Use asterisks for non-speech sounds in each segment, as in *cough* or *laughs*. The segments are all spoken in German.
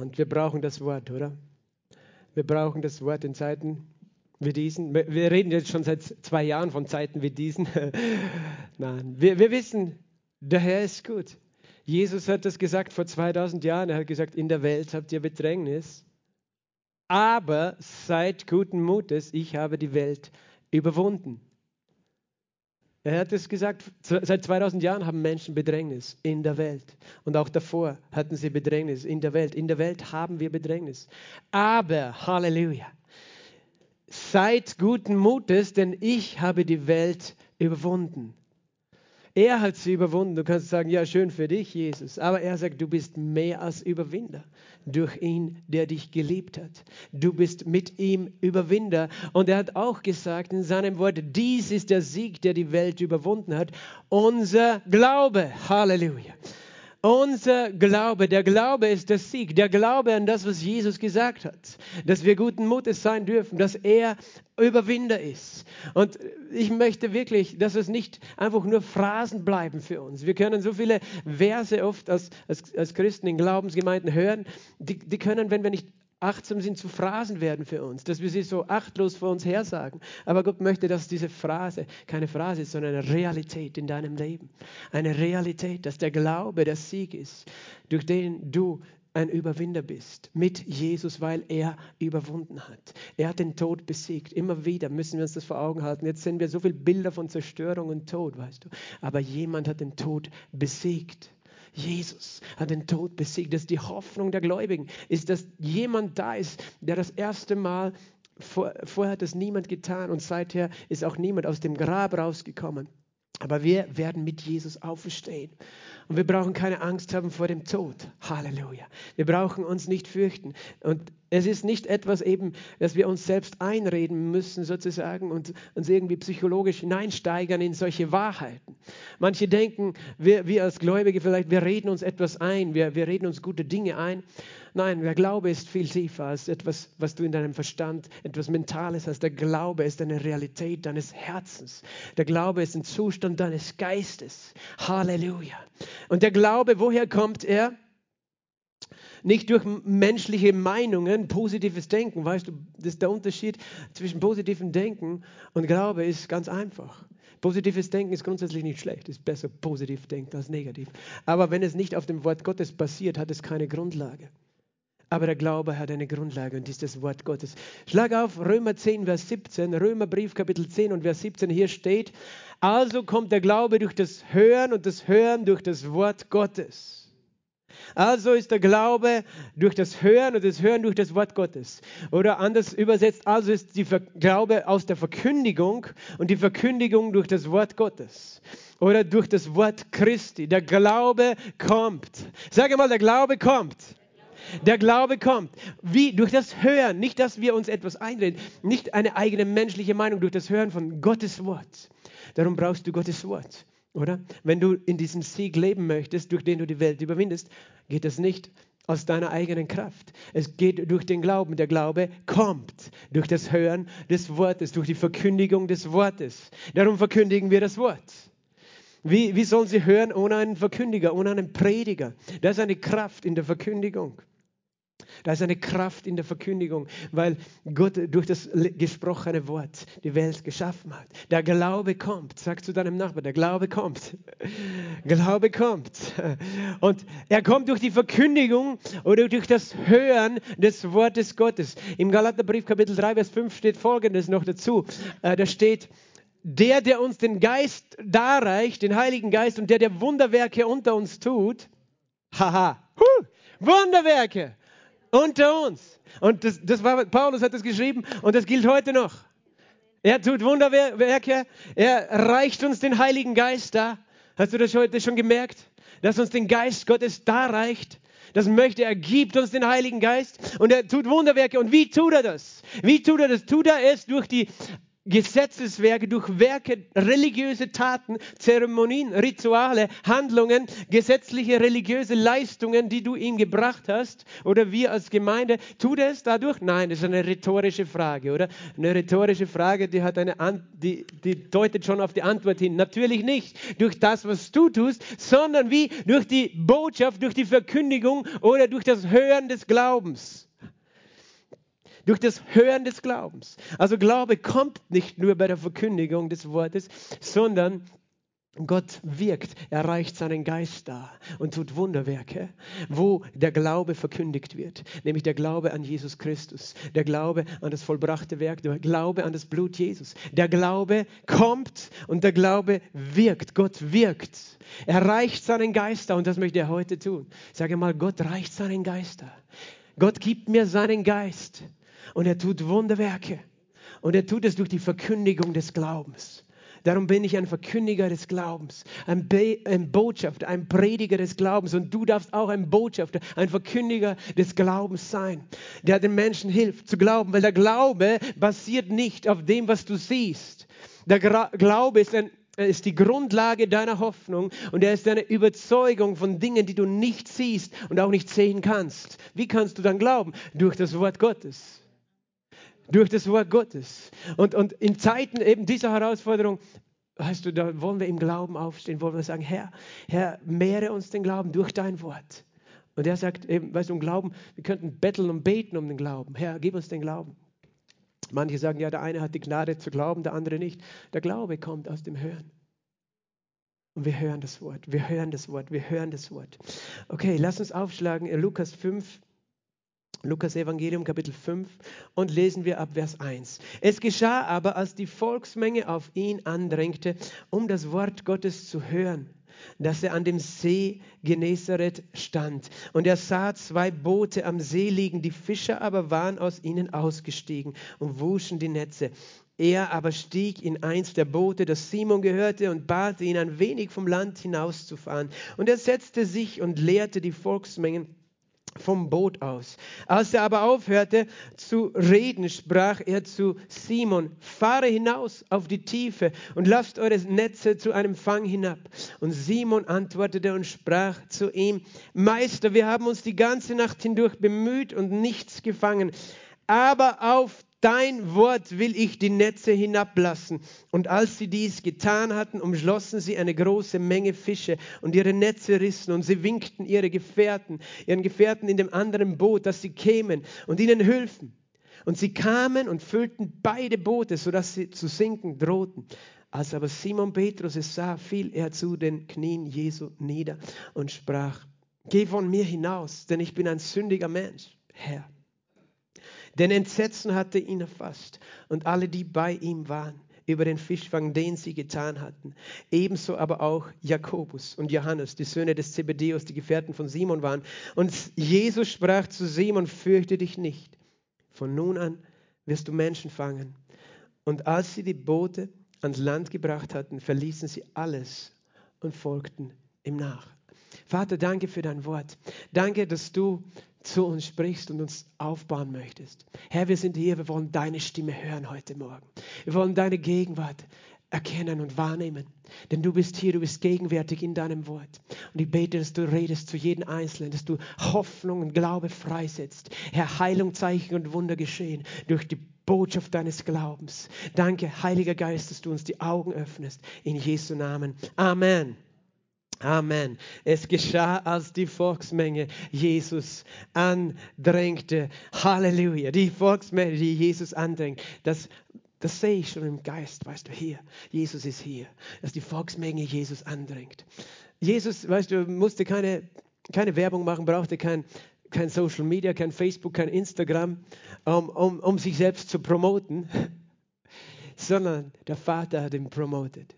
Und wir brauchen das Wort, oder? Wir brauchen das Wort in Zeiten wie diesen. Wir reden jetzt schon seit zwei Jahren von Zeiten wie diesen. *laughs* Nein, wir, wir wissen, der Herr ist gut. Jesus hat das gesagt vor 2000 Jahren. Er hat gesagt, in der Welt habt ihr Bedrängnis. Aber seid guten Mutes, ich habe die Welt überwunden. Er hat es gesagt, seit 2000 Jahren haben Menschen Bedrängnis in der Welt. Und auch davor hatten sie Bedrängnis in der Welt. In der Welt haben wir Bedrängnis. Aber, Halleluja, seid guten Mutes, denn ich habe die Welt überwunden. Er hat sie überwunden. Du kannst sagen, ja, schön für dich, Jesus. Aber er sagt, du bist mehr als Überwinder durch ihn, der dich geliebt hat. Du bist mit ihm Überwinder. Und er hat auch gesagt in seinem Wort, dies ist der Sieg, der die Welt überwunden hat. Unser Glaube. Halleluja. Unser Glaube, der Glaube ist der Sieg, der Glaube an das, was Jesus gesagt hat, dass wir guten Mutes sein dürfen, dass er Überwinder ist. Und ich möchte wirklich, dass es nicht einfach nur Phrasen bleiben für uns. Wir können so viele Verse oft als, als, als Christen in Glaubensgemeinden hören, die, die können, wenn wir nicht achtsam sind, zu Phrasen werden für uns, dass wir sie so achtlos vor uns hersagen. Aber Gott möchte, dass diese Phrase keine Phrase ist, sondern eine Realität in deinem Leben. Eine Realität, dass der Glaube der Sieg ist, durch den du ein Überwinder bist mit Jesus, weil er überwunden hat. Er hat den Tod besiegt. Immer wieder müssen wir uns das vor Augen halten. Jetzt sehen wir so viele Bilder von Zerstörung und Tod, weißt du. Aber jemand hat den Tod besiegt. Jesus hat den Tod besiegt. Das ist die Hoffnung der Gläubigen, ist, dass jemand da ist, der das erste Mal, vor, vorher hat es niemand getan und seither ist auch niemand aus dem Grab rausgekommen. Aber wir werden mit Jesus auferstehen. Und wir brauchen keine Angst haben vor dem Tod. Halleluja. Wir brauchen uns nicht fürchten. Und es ist nicht etwas eben, dass wir uns selbst einreden müssen sozusagen und uns irgendwie psychologisch hineinsteigern in solche Wahrheiten. Manche denken, wir, wir als Gläubige vielleicht, wir reden uns etwas ein, wir, wir reden uns gute Dinge ein. Nein, der Glaube ist viel tiefer als etwas, was du in deinem Verstand, etwas Mentales hast. Der Glaube ist eine Realität deines Herzens. Der Glaube ist ein Zustand deines Geistes. Halleluja. Und der Glaube, woher kommt er? Nicht durch menschliche Meinungen, positives Denken. Weißt du, das ist der Unterschied zwischen positivem Denken und Glaube ist ganz einfach. Positives Denken ist grundsätzlich nicht schlecht. Es ist besser positiv denken als negativ. Aber wenn es nicht auf dem Wort Gottes basiert, hat es keine Grundlage. Aber der Glaube hat eine Grundlage und ist das Wort Gottes. Schlag auf Römer 10, Vers 17, Römerbrief Kapitel 10 und Vers 17. Hier steht, also kommt der Glaube durch das Hören und das Hören durch das Wort Gottes. Also ist der Glaube durch das Hören und das Hören durch das Wort Gottes. Oder anders übersetzt, also ist der Glaube aus der Verkündigung und die Verkündigung durch das Wort Gottes. Oder durch das Wort Christi. Der Glaube kommt. Sage mal, der Glaube kommt. Der Glaube kommt. Wie? Durch das Hören. Nicht, dass wir uns etwas einreden. Nicht eine eigene menschliche Meinung. Durch das Hören von Gottes Wort. Darum brauchst du Gottes Wort. Oder? Wenn du in diesem Sieg leben möchtest, durch den du die Welt überwindest, geht das nicht aus deiner eigenen Kraft. Es geht durch den Glauben. Der Glaube kommt durch das Hören des Wortes, durch die Verkündigung des Wortes. Darum verkündigen wir das Wort. Wie, wie sollen sie hören ohne einen Verkündiger, ohne einen Prediger? Da ist eine Kraft in der Verkündigung. Da ist eine Kraft in der Verkündigung, weil Gott durch das gesprochene Wort die Welt geschaffen hat. Der Glaube kommt. Sag zu deinem Nachbarn, der Glaube kommt. *laughs* Glaube kommt. *laughs* Und er kommt durch die Verkündigung oder durch das Hören des Wortes Gottes. Im Galaterbrief Kapitel 3, Vers 5 steht Folgendes noch dazu. Äh, da steht, der, der uns den Geist darreicht, den Heiligen Geist und der, der Wunderwerke unter uns tut, haha, huh, Wunderwerke unter uns. Und das, das war, Paulus hat das geschrieben und das gilt heute noch. Er tut Wunderwerke, er reicht uns den Heiligen Geist da. Hast du das heute schon gemerkt? Dass uns den Geist Gottes da reicht. Das möchte er, gibt uns den Heiligen Geist und er tut Wunderwerke. Und wie tut er das? Wie tut er das? Tut er es durch die Gesetzeswerke, durch Werke, religiöse Taten, Zeremonien, Rituale, Handlungen, gesetzliche religiöse Leistungen, die du ihm gebracht hast, oder wir als Gemeinde, tut er es dadurch? Nein, das ist eine rhetorische Frage, oder? Eine rhetorische Frage, die, hat eine An die, die deutet schon auf die Antwort hin. Natürlich nicht durch das, was du tust, sondern wie? Durch die Botschaft, durch die Verkündigung oder durch das Hören des Glaubens durch das Hören des Glaubens. Also Glaube kommt nicht nur bei der Verkündigung des Wortes, sondern Gott wirkt, er reicht seinen Geist da und tut Wunderwerke, wo der Glaube verkündigt wird, nämlich der Glaube an Jesus Christus, der Glaube an das vollbrachte Werk, der Glaube an das Blut Jesus. Der Glaube kommt und der Glaube wirkt. Gott wirkt. Er reicht seinen Geist da und das möchte er heute tun. Sage mal, Gott reicht seinen Geist da. Gott gibt mir seinen Geist und er tut Wunderwerke. Und er tut es durch die Verkündigung des Glaubens. Darum bin ich ein Verkündiger des Glaubens, ein, Be ein Botschafter, ein Prediger des Glaubens. Und du darfst auch ein Botschafter, ein Verkündiger des Glaubens sein, der den Menschen hilft zu glauben. Weil der Glaube basiert nicht auf dem, was du siehst. Der Gra Glaube ist ein ist die Grundlage deiner Hoffnung und er ist deine Überzeugung von Dingen, die du nicht siehst und auch nicht sehen kannst. Wie kannst du dann glauben? Durch das Wort Gottes durch das Wort Gottes. Und, und in Zeiten eben dieser Herausforderung, weißt du, da wollen wir im Glauben aufstehen, wollen wir sagen, Herr, Herr, mehre uns den Glauben durch dein Wort. Und er sagt eben, weißt du, um Glauben, wir könnten betteln und beten um den Glauben. Herr, gib uns den Glauben. Manche sagen, ja, der eine hat die Gnade zu glauben, der andere nicht. Der Glaube kommt aus dem Hören. Und wir hören das Wort, wir hören das Wort, wir hören das Wort. Okay, lass uns aufschlagen, Lukas 5, Lukas Evangelium Kapitel 5 und lesen wir ab Vers 1. Es geschah aber, als die Volksmenge auf ihn andrängte, um das Wort Gottes zu hören, dass er an dem See Genezareth stand. Und er sah zwei Boote am See liegen, die Fischer aber waren aus ihnen ausgestiegen und wuschen die Netze. Er aber stieg in eins der Boote, das Simon gehörte, und bat ihn, ein wenig vom Land hinauszufahren. Und er setzte sich und lehrte die Volksmengen vom Boot aus. Als er aber aufhörte zu reden, sprach er zu Simon, fahre hinaus auf die Tiefe und lasst eure Netze zu einem Fang hinab. Und Simon antwortete und sprach zu ihm, Meister, wir haben uns die ganze Nacht hindurch bemüht und nichts gefangen, aber auf dein Wort will ich die Netze hinablassen. Und als sie dies getan hatten, umschlossen sie eine große Menge Fische und ihre Netze rissen und sie winkten ihre Gefährten, ihren Gefährten in dem anderen Boot, dass sie kämen und ihnen hülfen. Und sie kamen und füllten beide Boote, sodass sie zu sinken drohten. Als aber Simon Petrus es sah, fiel er zu den Knien Jesu nieder und sprach, Geh von mir hinaus, denn ich bin ein sündiger Mensch, Herr. Denn Entsetzen hatte ihn erfasst und alle, die bei ihm waren, über den Fischfang, den sie getan hatten. Ebenso aber auch Jakobus und Johannes, die Söhne des Zebedeus, die Gefährten von Simon waren. Und Jesus sprach zu Simon, fürchte dich nicht. Von nun an wirst du Menschen fangen. Und als sie die Boote ans Land gebracht hatten, verließen sie alles und folgten ihm nach. Vater, danke für dein Wort. Danke, dass du zu uns sprichst und uns aufbauen möchtest. Herr, wir sind hier, wir wollen deine Stimme hören heute Morgen. Wir wollen deine Gegenwart erkennen und wahrnehmen. Denn du bist hier, du bist gegenwärtig in deinem Wort. Und ich bete, dass du redest zu jedem Einzelnen, dass du Hoffnung und Glaube freisetzt. Herr, Heilung, Zeichen und Wunder geschehen durch die Botschaft deines Glaubens. Danke, Heiliger Geist, dass du uns die Augen öffnest. In Jesu Namen. Amen. Amen. Es geschah, als die Volksmenge Jesus andrängte. Halleluja. Die Volksmenge, die Jesus andrängt. Das, das sehe ich schon im Geist, weißt du, hier. Jesus ist hier. Dass die Volksmenge Jesus andrängt. Jesus, weißt du, musste keine, keine Werbung machen, brauchte kein, kein Social Media, kein Facebook, kein Instagram, um, um, um sich selbst zu promoten, *laughs* sondern der Vater hat ihn promotet.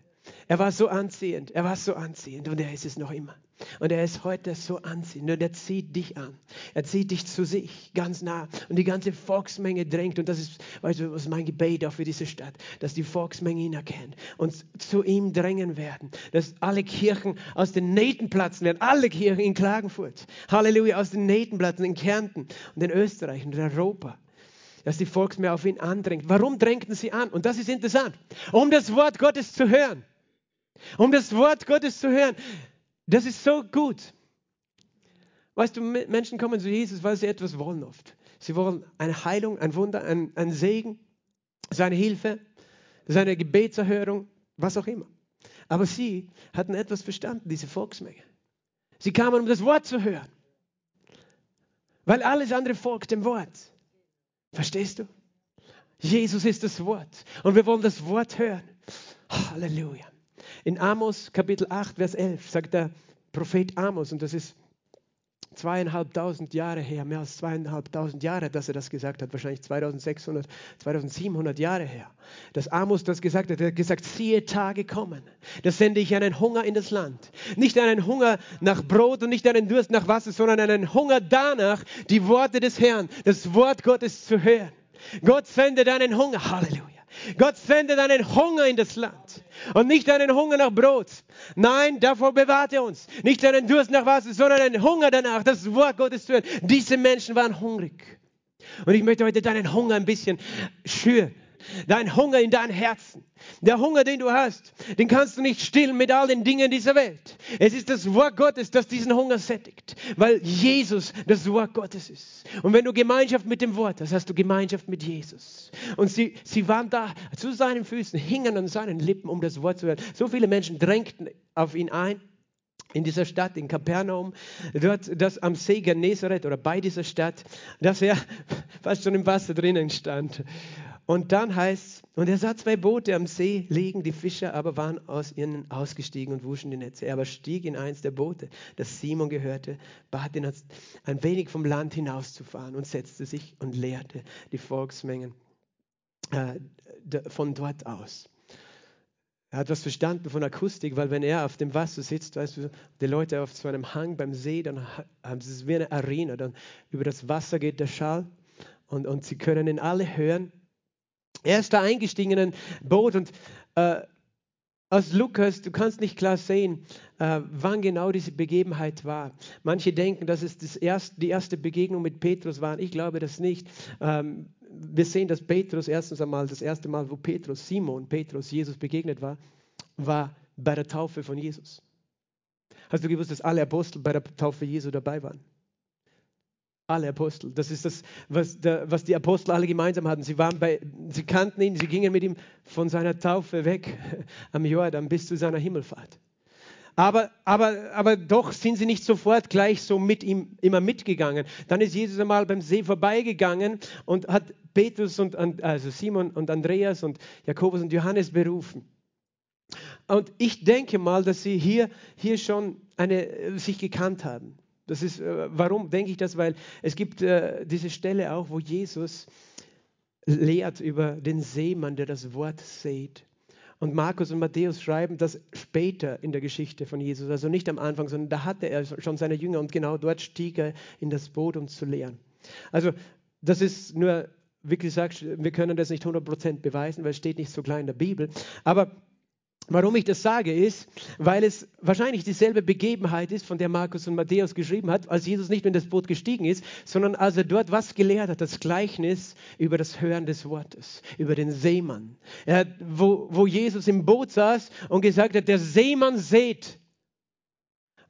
Er war so anziehend, er war so anziehend und er ist es noch immer. Und er ist heute so anziehend und er zieht dich an. Er zieht dich zu sich ganz nah. Und die ganze Volksmenge drängt. Und das ist, weißt du, was mein Gebet auch für diese Stadt, dass die Volksmenge ihn erkennt und zu ihm drängen werden. Dass alle Kirchen aus den Nähten platzen werden. Alle Kirchen in Klagenfurt. Halleluja, aus den Nähten platzen in Kärnten und in Österreich und in Europa. dass die Volksmenge auf ihn andrängt. Warum drängten sie an? Und das ist interessant. Um das Wort Gottes zu hören. Um das Wort Gottes zu hören. Das ist so gut. Weißt du, Menschen kommen zu Jesus, weil sie etwas wollen oft. Sie wollen eine Heilung, ein Wunder, ein, ein Segen, seine Hilfe, seine Gebetserhörung, was auch immer. Aber sie hatten etwas verstanden, diese Volksmenge. Sie kamen, um das Wort zu hören. Weil alles andere folgt dem Wort. Verstehst du? Jesus ist das Wort. Und wir wollen das Wort hören. Halleluja. In Amos Kapitel 8, Vers 11 sagt der Prophet Amos, und das ist zweieinhalbtausend Jahre her, mehr als zweieinhalbtausend Jahre, dass er das gesagt hat, wahrscheinlich 2600, 2700 Jahre her, dass Amos das gesagt hat. Er hat gesagt, siehe Tage kommen, da sende ich einen Hunger in das Land. Nicht einen Hunger nach Brot und nicht einen Durst nach Wasser, sondern einen Hunger danach, die Worte des Herrn, das Wort Gottes zu hören. Gott sendet einen Hunger. Halleluja. Gott sendet einen Hunger in das Land und nicht einen Hunger nach Brot. Nein, davor bewahrt er uns. Nicht einen Durst nach Wasser, sondern einen Hunger danach, das Wort Gottes zu hören. Diese Menschen waren hungrig. Und ich möchte heute deinen Hunger ein bisschen schüren dein Hunger in dein Herzen. Der Hunger, den du hast, den kannst du nicht stillen mit all den Dingen dieser Welt. Es ist das Wort Gottes, das diesen Hunger sättigt, weil Jesus das Wort Gottes ist. Und wenn du Gemeinschaft mit dem Wort hast, hast du Gemeinschaft mit Jesus. Und sie, sie waren da zu seinen Füßen, hingen an seinen Lippen, um das Wort zu hören. So viele Menschen drängten auf ihn ein in dieser Stadt, in Kapernaum, dort das am See Genezareth oder bei dieser Stadt, dass er *laughs* fast schon im Wasser drinnen stand. Und dann heißt und er sah zwei Boote am See liegen, die Fischer aber waren aus ihnen ausgestiegen und wuschen die Netze. Er aber stieg in eins der Boote, das Simon gehörte, bat ihn ein wenig vom Land hinauszufahren und setzte sich und lehrte die Volksmengen äh, von dort aus. Er hat was verstanden von Akustik, weil wenn er auf dem Wasser sitzt, weißt du, die Leute auf so einem Hang beim See, dann haben sie es wie eine Arena, dann über das Wasser geht der Schall und, und sie können ihn alle hören er ist da eingestiegen in ein Boot und äh, aus Lukas, du kannst nicht klar sehen, äh, wann genau diese Begebenheit war. Manche denken, dass es das erste, die erste Begegnung mit Petrus war. Ich glaube das nicht. Ähm, wir sehen, dass Petrus erstens einmal, das erste Mal, wo Petrus, Simon, Petrus, Jesus begegnet war, war bei der Taufe von Jesus. Hast du gewusst, dass alle Apostel bei der Taufe Jesu dabei waren? Alle Apostel. Das ist das, was, der, was, die Apostel alle gemeinsam hatten. Sie, waren bei, sie kannten ihn, sie gingen mit ihm von seiner Taufe weg *laughs* am Jordan bis zu seiner Himmelfahrt. Aber, aber, aber doch sind sie nicht sofort gleich so mit ihm immer mitgegangen. Dann ist Jesus einmal beim See vorbeigegangen und hat Petrus und also Simon und Andreas und Jakobus und Johannes berufen. Und ich denke mal, dass sie hier, hier schon eine, sich gekannt haben. Das ist, äh, warum denke ich das? Weil es gibt äh, diese Stelle auch, wo Jesus lehrt über den Seemann, der das Wort sät. Und Markus und Matthäus schreiben das später in der Geschichte von Jesus, also nicht am Anfang, sondern da hatte er schon seine Jünger und genau dort stieg er in das Boot, um zu lehren. Also das ist nur, wie gesagt, wir können das nicht 100% beweisen, weil es steht nicht so klar in der Bibel. Aber Warum ich das sage, ist, weil es wahrscheinlich dieselbe Begebenheit ist, von der Markus und Matthäus geschrieben hat, als Jesus nicht in das Boot gestiegen ist, sondern als er dort was gelehrt hat, das Gleichnis über das Hören des Wortes, über den Seemann. Er, wo, wo Jesus im Boot saß und gesagt hat, der Seemann seht.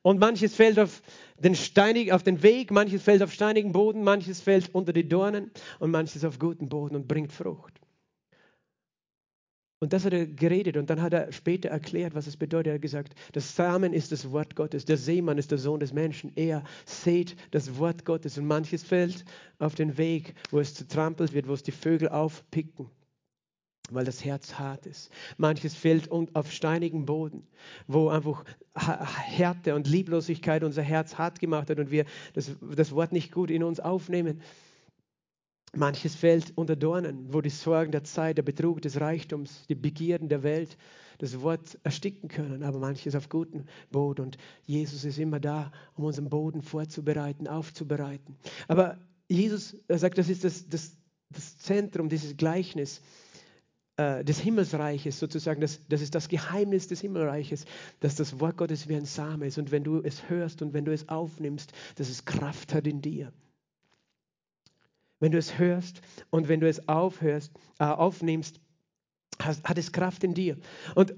Und manches fällt auf den, steinig, auf den Weg, manches fällt auf steinigen Boden, manches fällt unter die Dornen und manches auf guten Boden und bringt Frucht. Und das hat er geredet und dann hat er später erklärt, was es bedeutet. Er hat gesagt, das Samen ist das Wort Gottes, der Seemann ist der Sohn des Menschen. Er sät das Wort Gottes und manches fällt auf den Weg, wo es zertrampelt wird, wo es die Vögel aufpicken, weil das Herz hart ist. Manches fällt auf steinigen Boden, wo einfach Härte und Lieblosigkeit unser Herz hart gemacht hat und wir das, das Wort nicht gut in uns aufnehmen. Manches fällt unter Dornen, wo die Sorgen der Zeit, der Betrug des Reichtums, die Begierden der Welt das Wort ersticken können, aber manches auf guten Boden. Und Jesus ist immer da, um unseren Boden vorzubereiten, aufzubereiten. Aber Jesus sagt, das ist das, das, das Zentrum dieses Gleichnis äh, des Himmelsreiches sozusagen. Das, das ist das Geheimnis des Himmelreiches, dass das Wort Gottes wie ein Same ist. Und wenn du es hörst und wenn du es aufnimmst, dass es Kraft hat in dir. Wenn du es hörst und wenn du es aufhörst, äh, aufnimmst, hast, hat es Kraft in dir. Und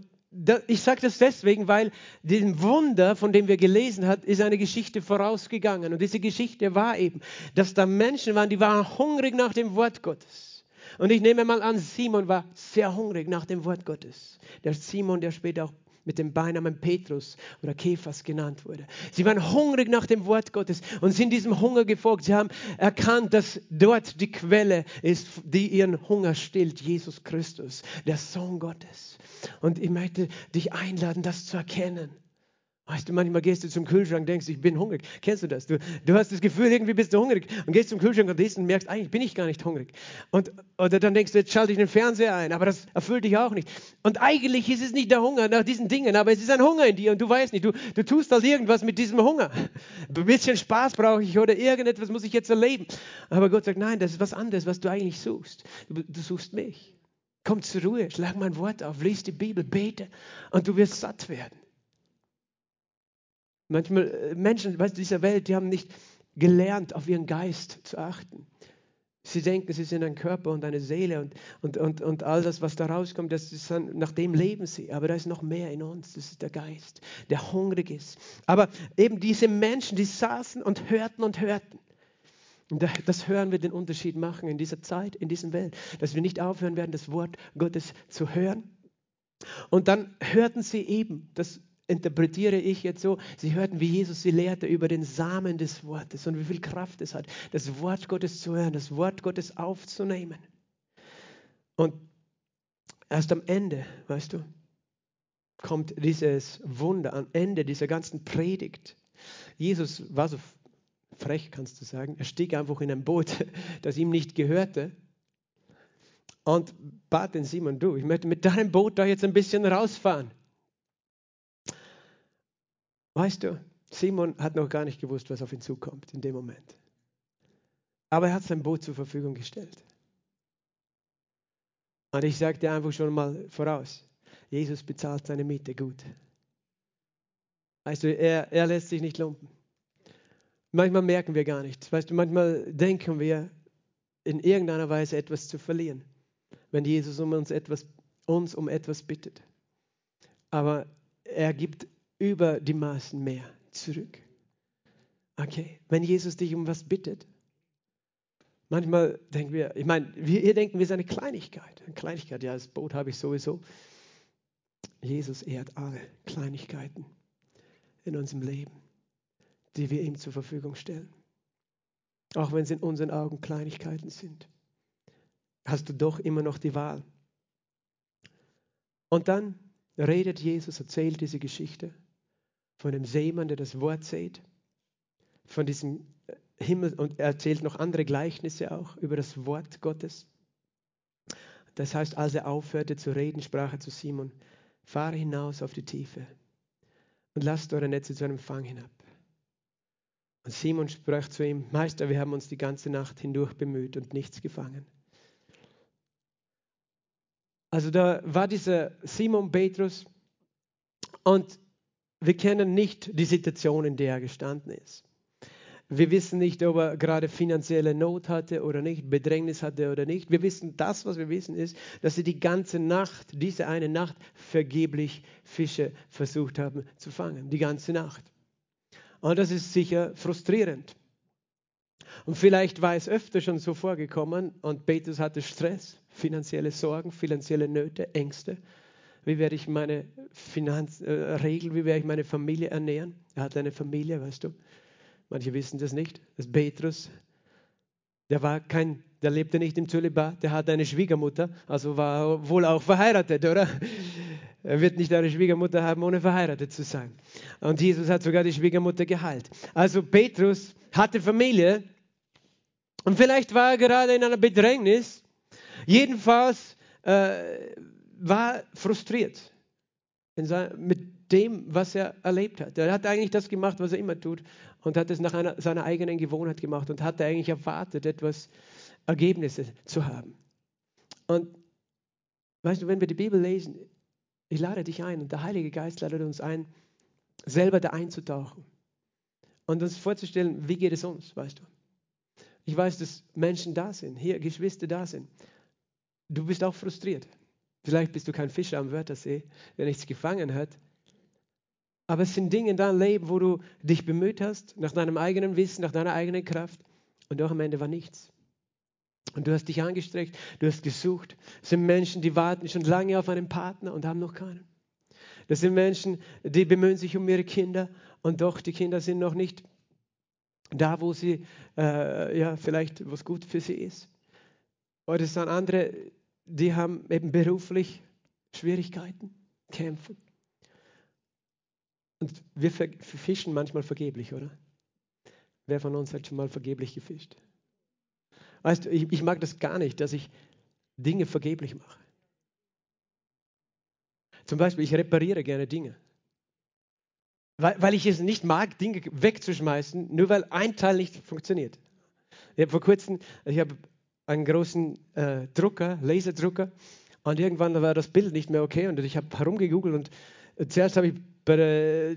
ich sage das deswegen, weil dem Wunder, von dem wir gelesen haben, ist eine Geschichte vorausgegangen. Und diese Geschichte war eben, dass da Menschen waren, die waren hungrig nach dem Wort Gottes. Und ich nehme mal an, Simon war sehr hungrig nach dem Wort Gottes. Der Simon, der später auch mit dem Beinamen Petrus oder Kephas genannt wurde. Sie waren hungrig nach dem Wort Gottes und sind diesem Hunger gefolgt. Sie haben erkannt, dass dort die Quelle ist, die ihren Hunger stillt, Jesus Christus, der Sohn Gottes. Und ich möchte dich einladen, das zu erkennen. Weißt du, manchmal gehst du zum Kühlschrank und denkst, ich bin hungrig. Kennst du das? Du, du hast das Gefühl, irgendwie bist du hungrig und gehst zum Kühlschrank und liest und merkst, eigentlich bin ich gar nicht hungrig. Und, oder dann denkst du, jetzt schalte ich den Fernseher ein, aber das erfüllt dich auch nicht. Und eigentlich ist es nicht der Hunger nach diesen Dingen, aber es ist ein Hunger in dir und du weißt nicht, du, du tust halt irgendwas mit diesem Hunger. Ein bisschen Spaß brauche ich oder irgendetwas muss ich jetzt erleben. Aber Gott sagt, nein, das ist was anderes, was du eigentlich suchst. Du, du suchst mich. Komm zur Ruhe, schlag mein Wort auf, lies die Bibel, bete und du wirst satt werden. Manchmal äh, Menschen weißt, dieser Welt, die haben nicht gelernt, auf ihren Geist zu achten. Sie denken, sie sind ein Körper und eine Seele und, und, und, und all das, was da rauskommt, das ist, nach dem leben sie. Aber da ist noch mehr in uns, das ist der Geist, der hungrig ist. Aber eben diese Menschen, die saßen und hörten und hörten. Und das hören wir den Unterschied machen in dieser Zeit, in dieser Welt, dass wir nicht aufhören werden, das Wort Gottes zu hören. Und dann hörten sie eben das interpretiere ich jetzt so, sie hörten, wie Jesus sie lehrte über den Samen des Wortes und wie viel Kraft es hat, das Wort Gottes zu hören, das Wort Gottes aufzunehmen. Und erst am Ende, weißt du, kommt dieses Wunder, am Ende dieser ganzen Predigt. Jesus war so frech, kannst du sagen. Er stieg einfach in ein Boot, *laughs* das ihm nicht gehörte und bat den Simon, du, ich möchte mit deinem Boot da jetzt ein bisschen rausfahren. Weißt du, Simon hat noch gar nicht gewusst, was auf ihn zukommt in dem Moment. Aber er hat sein Boot zur Verfügung gestellt. Und ich sage dir einfach schon mal voraus, Jesus bezahlt seine Miete gut. Weißt du, er, er lässt sich nicht lumpen. Manchmal merken wir gar nichts. Weißt du, manchmal denken wir, in irgendeiner Weise etwas zu verlieren, wenn Jesus um uns etwas, uns um etwas bittet. Aber er gibt über die Maßen mehr zurück. Okay, wenn Jesus dich um was bittet, manchmal denken wir, ich meine, wir hier denken wir, ist eine Kleinigkeit. Eine Kleinigkeit, ja, das Boot habe ich sowieso. Jesus ehrt alle Kleinigkeiten in unserem Leben, die wir ihm zur Verfügung stellen. Auch wenn es in unseren Augen Kleinigkeiten sind, hast du doch immer noch die Wahl. Und dann redet Jesus, erzählt diese Geschichte von dem Seemann, der das Wort sät, von diesem Himmel und er erzählt noch andere Gleichnisse auch über das Wort Gottes. Das heißt, als er aufhörte zu reden, sprach er zu Simon, fahre hinaus auf die Tiefe und lasst eure Netze zu einem Fang hinab. Und Simon sprach zu ihm, Meister, wir haben uns die ganze Nacht hindurch bemüht und nichts gefangen. Also da war dieser Simon Petrus und wir kennen nicht die Situation, in der er gestanden ist. Wir wissen nicht, ob er gerade finanzielle Not hatte oder nicht, Bedrängnis hatte oder nicht. Wir wissen, das, was wir wissen, ist, dass sie die ganze Nacht, diese eine Nacht, vergeblich Fische versucht haben zu fangen. Die ganze Nacht. Und das ist sicher frustrierend. Und vielleicht war es öfter schon so vorgekommen und Petrus hatte Stress, finanzielle Sorgen, finanzielle Nöte, Ängste. Wie werde ich meine Finanz äh, regeln? Wie werde ich meine Familie ernähren? Er hat eine Familie, weißt du. Manche wissen das nicht. Das ist Petrus. Der war kein, der lebte nicht im Zölibat. Der hatte eine Schwiegermutter, also war wohl auch verheiratet, oder? Er wird nicht eine Schwiegermutter haben, ohne verheiratet zu sein. Und Jesus hat sogar die Schwiegermutter geheilt. Also Petrus hatte Familie und vielleicht war er gerade in einer Bedrängnis. Jedenfalls äh, war frustriert mit dem, was er erlebt hat. Er hat eigentlich das gemacht, was er immer tut und hat es nach einer, seiner eigenen Gewohnheit gemacht und hatte eigentlich erwartet, etwas Ergebnisse zu haben. Und weißt du, wenn wir die Bibel lesen, ich lade dich ein und der Heilige Geist ladet uns ein, selber da einzutauchen und uns vorzustellen, wie geht es uns, weißt du. Ich weiß, dass Menschen da sind, hier Geschwister da sind. Du bist auch frustriert. Vielleicht bist du kein Fischer am Wörthersee, der nichts gefangen hat. Aber es sind Dinge in deinem Leben, wo du dich bemüht hast, nach deinem eigenen Wissen, nach deiner eigenen Kraft, und doch am Ende war nichts. Und du hast dich angestreckt, du hast gesucht. Es sind Menschen, die warten schon lange auf einen Partner und haben noch keinen. Das sind Menschen, die bemühen sich um ihre Kinder und doch die Kinder sind noch nicht da, wo sie, äh, ja, vielleicht was gut für sie ist. Oder es sind andere, die haben eben beruflich Schwierigkeiten, kämpfen. Und wir fischen manchmal vergeblich, oder? Wer von uns hat schon mal vergeblich gefischt? Weißt du, ich, ich mag das gar nicht, dass ich Dinge vergeblich mache. Zum Beispiel, ich repariere gerne Dinge. Weil, weil ich es nicht mag, Dinge wegzuschmeißen, nur weil ein Teil nicht funktioniert. Ich habe vor kurzem, ich habe einen großen äh, Drucker, Laserdrucker, und irgendwann war das Bild nicht mehr okay und ich habe herumgegoogelt und zuerst habe ich bei der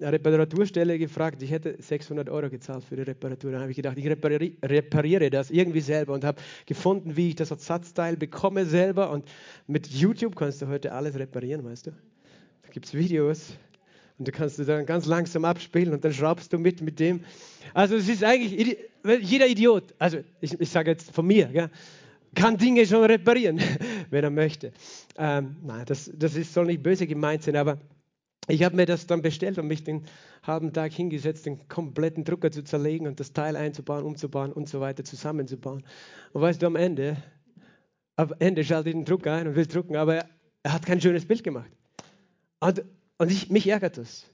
Reparaturstelle gefragt, ich hätte 600 Euro gezahlt für die Reparatur. Dann habe ich gedacht, ich repariere, repariere das irgendwie selber und habe gefunden, wie ich das Ersatzteil bekomme selber. Und mit YouTube kannst du heute alles reparieren, weißt du? Da gibt es Videos und du kannst du dann ganz langsam abspielen und dann schraubst du mit mit dem. Also es ist eigentlich, jeder Idiot, also ich, ich sage jetzt von mir, gell, kann Dinge schon reparieren, *laughs* wenn er möchte. Ähm, nein, das, das ist, soll nicht böse gemeint sein, aber ich habe mir das dann bestellt und mich den halben Tag hingesetzt, den kompletten Drucker zu zerlegen und das Teil einzubauen, umzubauen und so weiter zusammenzubauen. Und weißt du, am Ende, am Ende schalte ich den Drucker ein und will drucken, aber er hat kein schönes Bild gemacht. Und, und ich, mich ärgert das,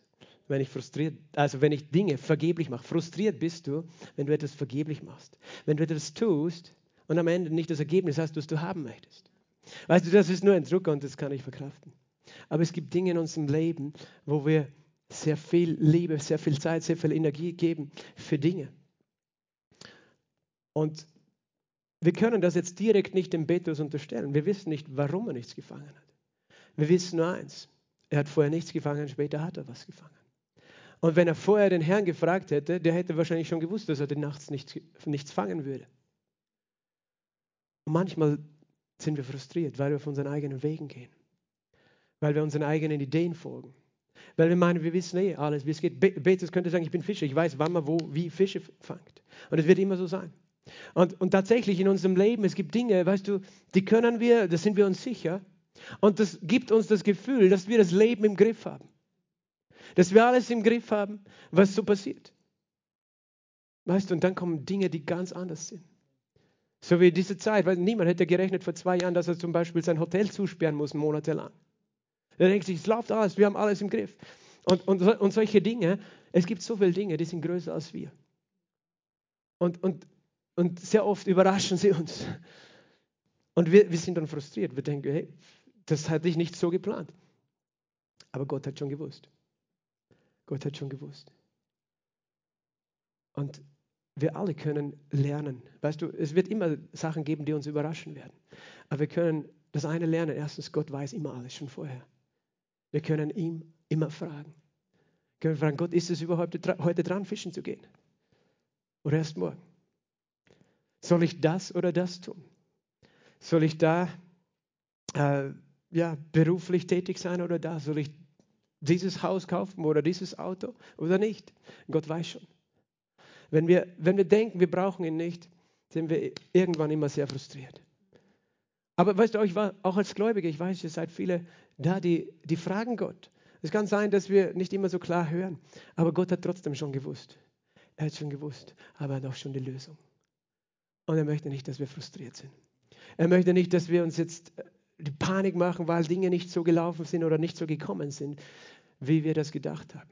wenn ich frustriert, also wenn ich Dinge vergeblich mache. Frustriert bist du, wenn du etwas vergeblich machst. Wenn du etwas tust und am Ende nicht das Ergebnis hast, was du haben möchtest. Weißt du, das ist nur ein Drucker und das kann ich verkraften. Aber es gibt Dinge in unserem Leben, wo wir sehr viel Liebe, sehr viel Zeit, sehr viel Energie geben für Dinge. Und wir können das jetzt direkt nicht dem Petrus unterstellen. Wir wissen nicht, warum er nichts gefangen hat. Wir wissen nur eins. Er hat vorher nichts gefangen, später hat er was gefangen. Und wenn er vorher den Herrn gefragt hätte, der hätte wahrscheinlich schon gewusst, dass er den nachts nichts, nichts fangen würde. Und manchmal sind wir frustriert, weil wir auf unseren eigenen Wegen gehen weil wir unseren eigenen Ideen folgen. Weil wir meinen, wir wissen eh alles, wie es geht. Petrus könnte sagen, ich bin Fischer, ich weiß, wann man wo, wie Fische fangt. Und es wird immer so sein. Und, und tatsächlich in unserem Leben, es gibt Dinge, weißt du, die können wir, da sind wir uns sicher. Und das gibt uns das Gefühl, dass wir das Leben im Griff haben. Dass wir alles im Griff haben, was so passiert. Weißt du, und dann kommen Dinge, die ganz anders sind. So wie diese Zeit, weil niemand hätte gerechnet vor zwei Jahren, dass er zum Beispiel sein Hotel zusperren muss, monatelang. Er denkt sich, es läuft alles, wir haben alles im Griff. Und, und, und solche Dinge, es gibt so viele Dinge, die sind größer als wir. Und, und, und sehr oft überraschen sie uns. Und wir, wir sind dann frustriert. Wir denken, hey, das hatte ich nicht so geplant. Aber Gott hat schon gewusst. Gott hat schon gewusst. Und wir alle können lernen. Weißt du, es wird immer Sachen geben, die uns überraschen werden. Aber wir können das eine lernen. Erstens, Gott weiß immer alles schon vorher. Wir können ihm immer fragen. Wir können fragen, Gott, ist es überhaupt heute dran, fischen zu gehen? Oder erst morgen? Soll ich das oder das tun? Soll ich da äh, ja, beruflich tätig sein oder da? Soll ich dieses Haus kaufen oder dieses Auto oder nicht? Gott weiß schon. Wenn wir, wenn wir denken, wir brauchen ihn nicht, sind wir irgendwann immer sehr frustriert. Aber weißt du, ich war auch als Gläubiger, ich weiß, ihr seid viele da, die, die fragen Gott. Es kann sein, dass wir nicht immer so klar hören, aber Gott hat trotzdem schon gewusst. Er hat schon gewusst, aber er hat auch schon die Lösung. Und er möchte nicht, dass wir frustriert sind. Er möchte nicht, dass wir uns jetzt die Panik machen, weil Dinge nicht so gelaufen sind oder nicht so gekommen sind, wie wir das gedacht haben.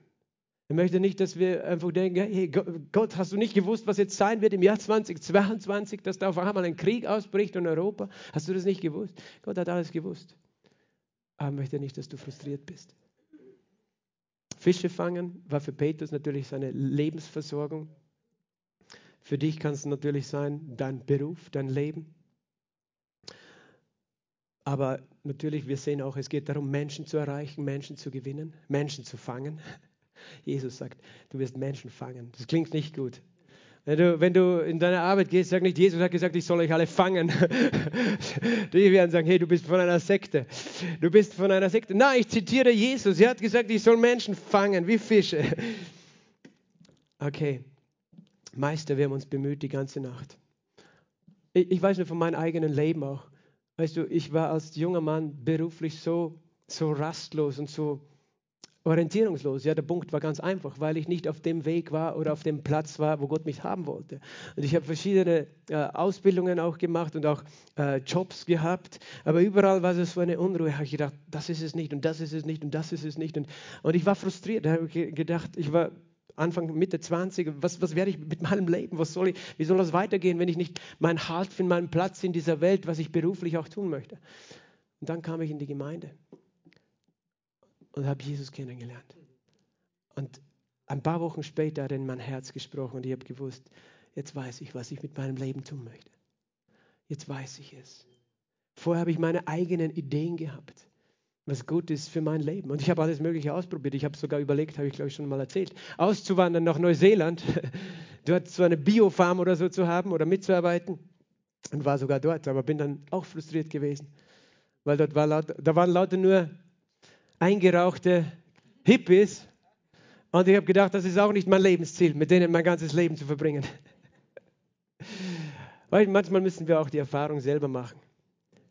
Er möchte nicht, dass wir einfach denken, hey Gott, hast du nicht gewusst, was jetzt sein wird im Jahr 2022, dass da auf einmal ein Krieg ausbricht in Europa? Hast du das nicht gewusst? Gott hat alles gewusst. Aber er möchte nicht, dass du frustriert bist. Fische fangen war für Petrus natürlich seine Lebensversorgung. Für dich kann es natürlich sein, dein Beruf, dein Leben. Aber natürlich, wir sehen auch, es geht darum, Menschen zu erreichen, Menschen zu gewinnen, Menschen zu fangen. *laughs* Jesus sagt, du wirst Menschen fangen. Das klingt nicht gut. Wenn du, wenn du in deine Arbeit gehst, sag nicht, Jesus hat gesagt, ich soll euch alle fangen. *laughs* Die werden sagen, hey, du bist von einer Sekte. Du bist von einer Sekte. Nein, ich zitiere Jesus. Er hat gesagt, ich soll Menschen fangen, wie Fische. *laughs* Okay. Meister, wir haben uns bemüht die ganze Nacht. Ich, ich weiß nur von meinem eigenen Leben auch. Weißt du, ich war als junger Mann beruflich so, so rastlos und so orientierungslos. Ja, der Punkt war ganz einfach, weil ich nicht auf dem Weg war oder auf dem Platz war, wo Gott mich haben wollte. Und ich habe verschiedene äh, Ausbildungen auch gemacht und auch äh, Jobs gehabt, aber überall war es so eine Unruhe. Habe ich gedacht, das ist es nicht und das ist es nicht und das ist es nicht. Und, und ich war frustriert. Da habe ich gedacht, ich war Anfang, Mitte 20, was, was werde ich mit meinem Leben? Was soll ich, wie soll das weitergehen, wenn ich nicht meinen Halt finde, meinen Platz in dieser Welt, was ich beruflich auch tun möchte? Und dann kam ich in die Gemeinde und habe Jesus kennengelernt. Und ein paar Wochen später hat er in mein Herz gesprochen und ich habe gewusst, jetzt weiß ich, was ich mit meinem Leben tun möchte. Jetzt weiß ich es. Vorher habe ich meine eigenen Ideen gehabt, was gut ist für mein Leben. Und ich habe alles Mögliche ausprobiert. Ich habe sogar überlegt, habe ich glaube ich schon mal erzählt, auszuwandern nach Neuseeland, *laughs* dort so eine Biofarm oder so zu haben oder mitzuarbeiten. Und war sogar dort, aber bin dann auch frustriert gewesen, weil dort war laut, da waren lauter nur eingerauchte Hippies. Und ich habe gedacht, das ist auch nicht mein Lebensziel, mit denen mein ganzes Leben zu verbringen. *laughs* Weil manchmal müssen wir auch die Erfahrung selber machen,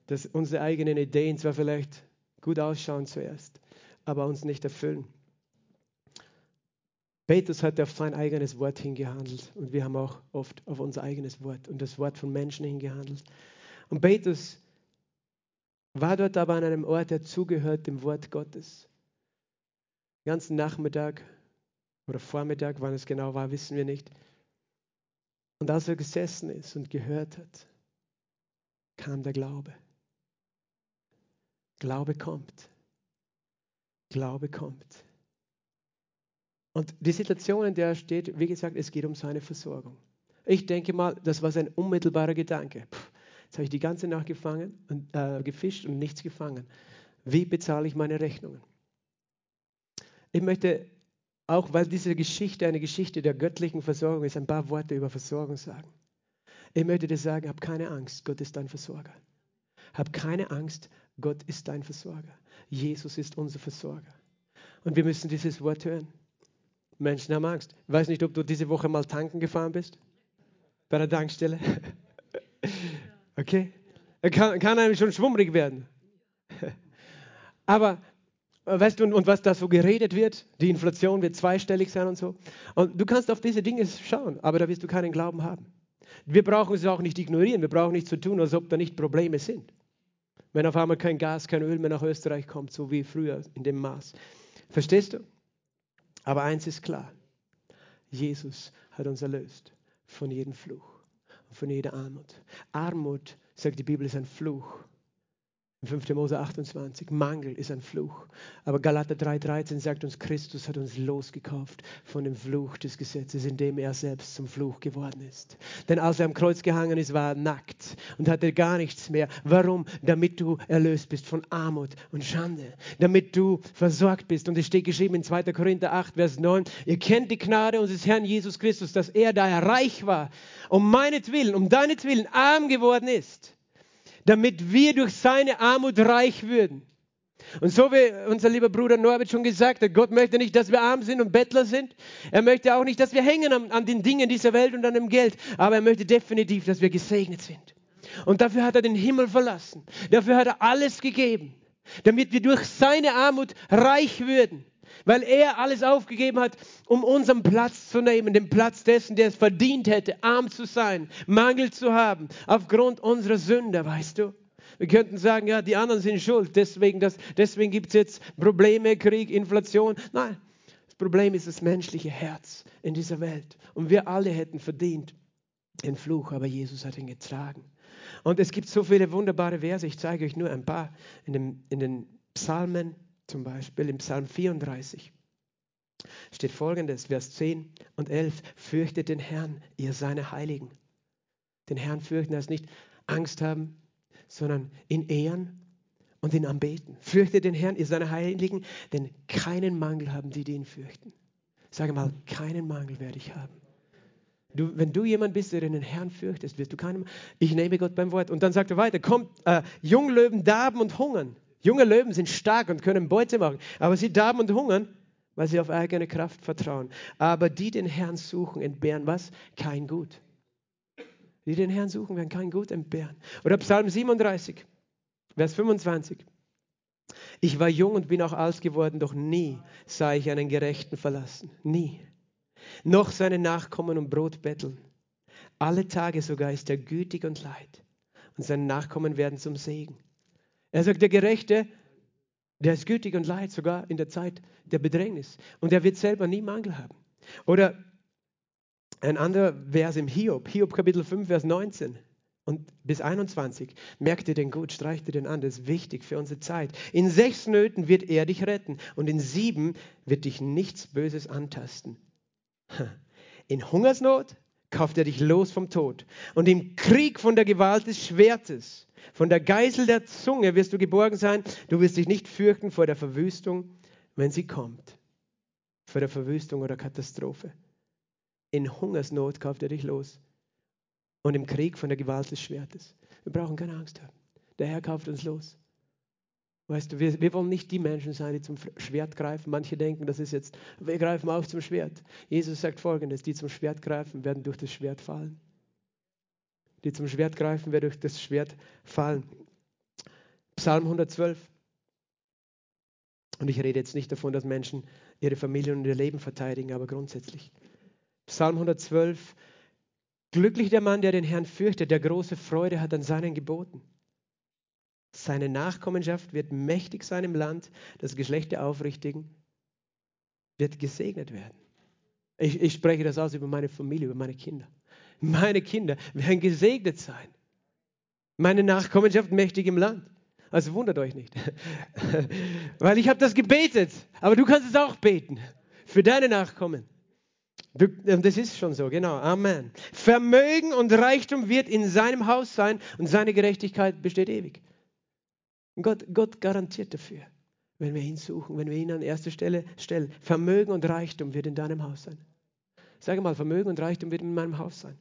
dass unsere eigenen Ideen zwar vielleicht gut ausschauen zuerst, aber uns nicht erfüllen. Petrus hat auf sein eigenes Wort hingehandelt und wir haben auch oft auf unser eigenes Wort und das Wort von Menschen hingehandelt. Und Petrus war dort aber an einem Ort, der zugehört dem Wort Gottes. Den ganzen Nachmittag oder Vormittag, wann es genau war, wissen wir nicht. Und als er gesessen ist und gehört hat, kam der Glaube. Glaube kommt. Glaube kommt. Und die Situation, in der er steht, wie gesagt, es geht um seine Versorgung. Ich denke mal, das war sein unmittelbarer Gedanke. Puh, Jetzt habe ich die ganze Nacht gefangen und, äh, gefischt und nichts gefangen. Wie bezahle ich meine Rechnungen? Ich möchte auch, weil diese Geschichte eine Geschichte der göttlichen Versorgung ist, ein paar Worte über Versorgung sagen. Ich möchte dir sagen, hab keine Angst, Gott ist dein Versorger. Hab keine Angst, Gott ist dein Versorger. Jesus ist unser Versorger. Und wir müssen dieses Wort hören. Menschen haben Angst. Ich weiß nicht, ob du diese Woche mal tanken gefahren bist. Bei der Tankstelle. *laughs* Okay? Kann, kann einem schon schwummrig werden. Aber weißt du, und, und, was da so geredet wird, die Inflation wird zweistellig sein und so. Und du kannst auf diese Dinge schauen, aber da wirst du keinen Glauben haben. Wir brauchen es auch nicht ignorieren, wir brauchen nicht zu tun, als ob da nicht Probleme sind. Wenn auf einmal kein Gas, kein Öl mehr nach Österreich kommt, so wie früher in dem Maß. Verstehst du? Aber eins ist klar, Jesus hat uns erlöst von jedem Fluch von jeder Armut. Armut, sagt die Bibel, ist ein Fluch. 5. Mose 28, Mangel ist ein Fluch. Aber Galater 3,13 sagt uns, Christus hat uns losgekauft von dem Fluch des Gesetzes, indem er selbst zum Fluch geworden ist. Denn als er am Kreuz gehangen ist, war er nackt und hatte gar nichts mehr. Warum? Damit du erlöst bist von Armut und Schande. Damit du versorgt bist. Und es steht geschrieben in 2. Korinther 8, Vers 9, ihr kennt die Gnade unseres Herrn Jesus Christus, dass er, da er reich war, um meinetwillen, um deinetwillen arm geworden ist damit wir durch seine Armut reich würden. Und so wie unser lieber Bruder Norbert schon gesagt hat, Gott möchte nicht, dass wir arm sind und Bettler sind. Er möchte auch nicht, dass wir hängen an, an den Dingen dieser Welt und an dem Geld. Aber er möchte definitiv, dass wir gesegnet sind. Und dafür hat er den Himmel verlassen. Dafür hat er alles gegeben, damit wir durch seine Armut reich würden weil er alles aufgegeben hat, um unseren Platz zu nehmen, den Platz dessen, der es verdient hätte, arm zu sein, Mangel zu haben, aufgrund unserer Sünde, weißt du. Wir könnten sagen, ja, die anderen sind schuld, deswegen, deswegen gibt es jetzt Probleme, Krieg, Inflation. Nein, das Problem ist das menschliche Herz in dieser Welt. Und wir alle hätten verdient den Fluch, aber Jesus hat ihn getragen. Und es gibt so viele wunderbare Verse, ich zeige euch nur ein paar in, dem, in den Psalmen zum Beispiel im Psalm 34 steht folgendes, Vers 10 und 11, fürchtet den Herrn, ihr seine Heiligen. Den Herrn fürchten heißt nicht Angst haben, sondern ihn ehren und ihn anbeten. Fürchtet den Herrn, ihr seine Heiligen, denn keinen Mangel haben die, die ihn fürchten. Sage mal, keinen Mangel werde ich haben. Du, wenn du jemand bist, der den Herrn fürchtest, wirst du keinem. Ich nehme Gott beim Wort. Und dann sagt er weiter: Kommt, äh, Junglöwen darben und hungern. Junge Löwen sind stark und können Beute machen, aber sie darben und hungern, weil sie auf eigene Kraft vertrauen. Aber die den Herrn suchen, entbehren was? Kein Gut. Die den Herrn suchen, werden kein Gut entbehren. Oder Psalm 37, Vers 25. Ich war jung und bin auch alt geworden, doch nie sah ich einen Gerechten verlassen. Nie. Noch seine Nachkommen um Brot betteln. Alle Tage sogar ist er gütig und leid. Und seine Nachkommen werden zum Segen. Er sagt, der Gerechte, der ist gütig und leid, sogar in der Zeit der Bedrängnis. Und er wird selber nie Mangel haben. Oder ein anderer Vers im Hiob, Hiob Kapitel 5, Vers 19 und bis 21. Merkt ihr den gut, streicht ihr den an, das ist wichtig für unsere Zeit. In sechs Nöten wird er dich retten und in sieben wird dich nichts Böses antasten. *laughs* In Hungersnot kauft er dich los vom Tod und im Krieg von der Gewalt des Schwertes. Von der Geißel der Zunge wirst du geborgen sein. Du wirst dich nicht fürchten vor der Verwüstung, wenn sie kommt. Vor der Verwüstung oder Katastrophe. In Hungersnot kauft er dich los. Und im Krieg von der Gewalt des Schwertes. Wir brauchen keine Angst haben. Der Herr kauft uns los. Weißt du, wir, wir, wollen nicht die Menschen sein, die zum Schwert greifen. Manche denken, das ist jetzt, wir greifen auch zum Schwert. Jesus sagt folgendes: Die zum Schwert greifen, werden durch das Schwert fallen die zum Schwert greifen, werden durch das Schwert fallen. Psalm 112. Und ich rede jetzt nicht davon, dass Menschen ihre Familie und ihr Leben verteidigen, aber grundsätzlich. Psalm 112. Glücklich der Mann, der den Herrn fürchtet, der große Freude hat an seinen Geboten. Seine Nachkommenschaft wird mächtig sein im Land, das Geschlecht der Aufrichtigen wird gesegnet werden. Ich, ich spreche das aus über meine Familie, über meine Kinder. Meine Kinder werden gesegnet sein. Meine Nachkommenschaft mächtig im Land. Also wundert euch nicht. *laughs* Weil ich habe das gebetet. Aber du kannst es auch beten. Für deine Nachkommen. Du, das ist schon so, genau. Amen. Vermögen und Reichtum wird in seinem Haus sein und seine Gerechtigkeit besteht ewig. Gott, Gott garantiert dafür, wenn wir ihn suchen, wenn wir ihn an erste Stelle stellen. Vermögen und Reichtum wird in deinem Haus sein. Sage mal, Vermögen und Reichtum wird in meinem Haus sein.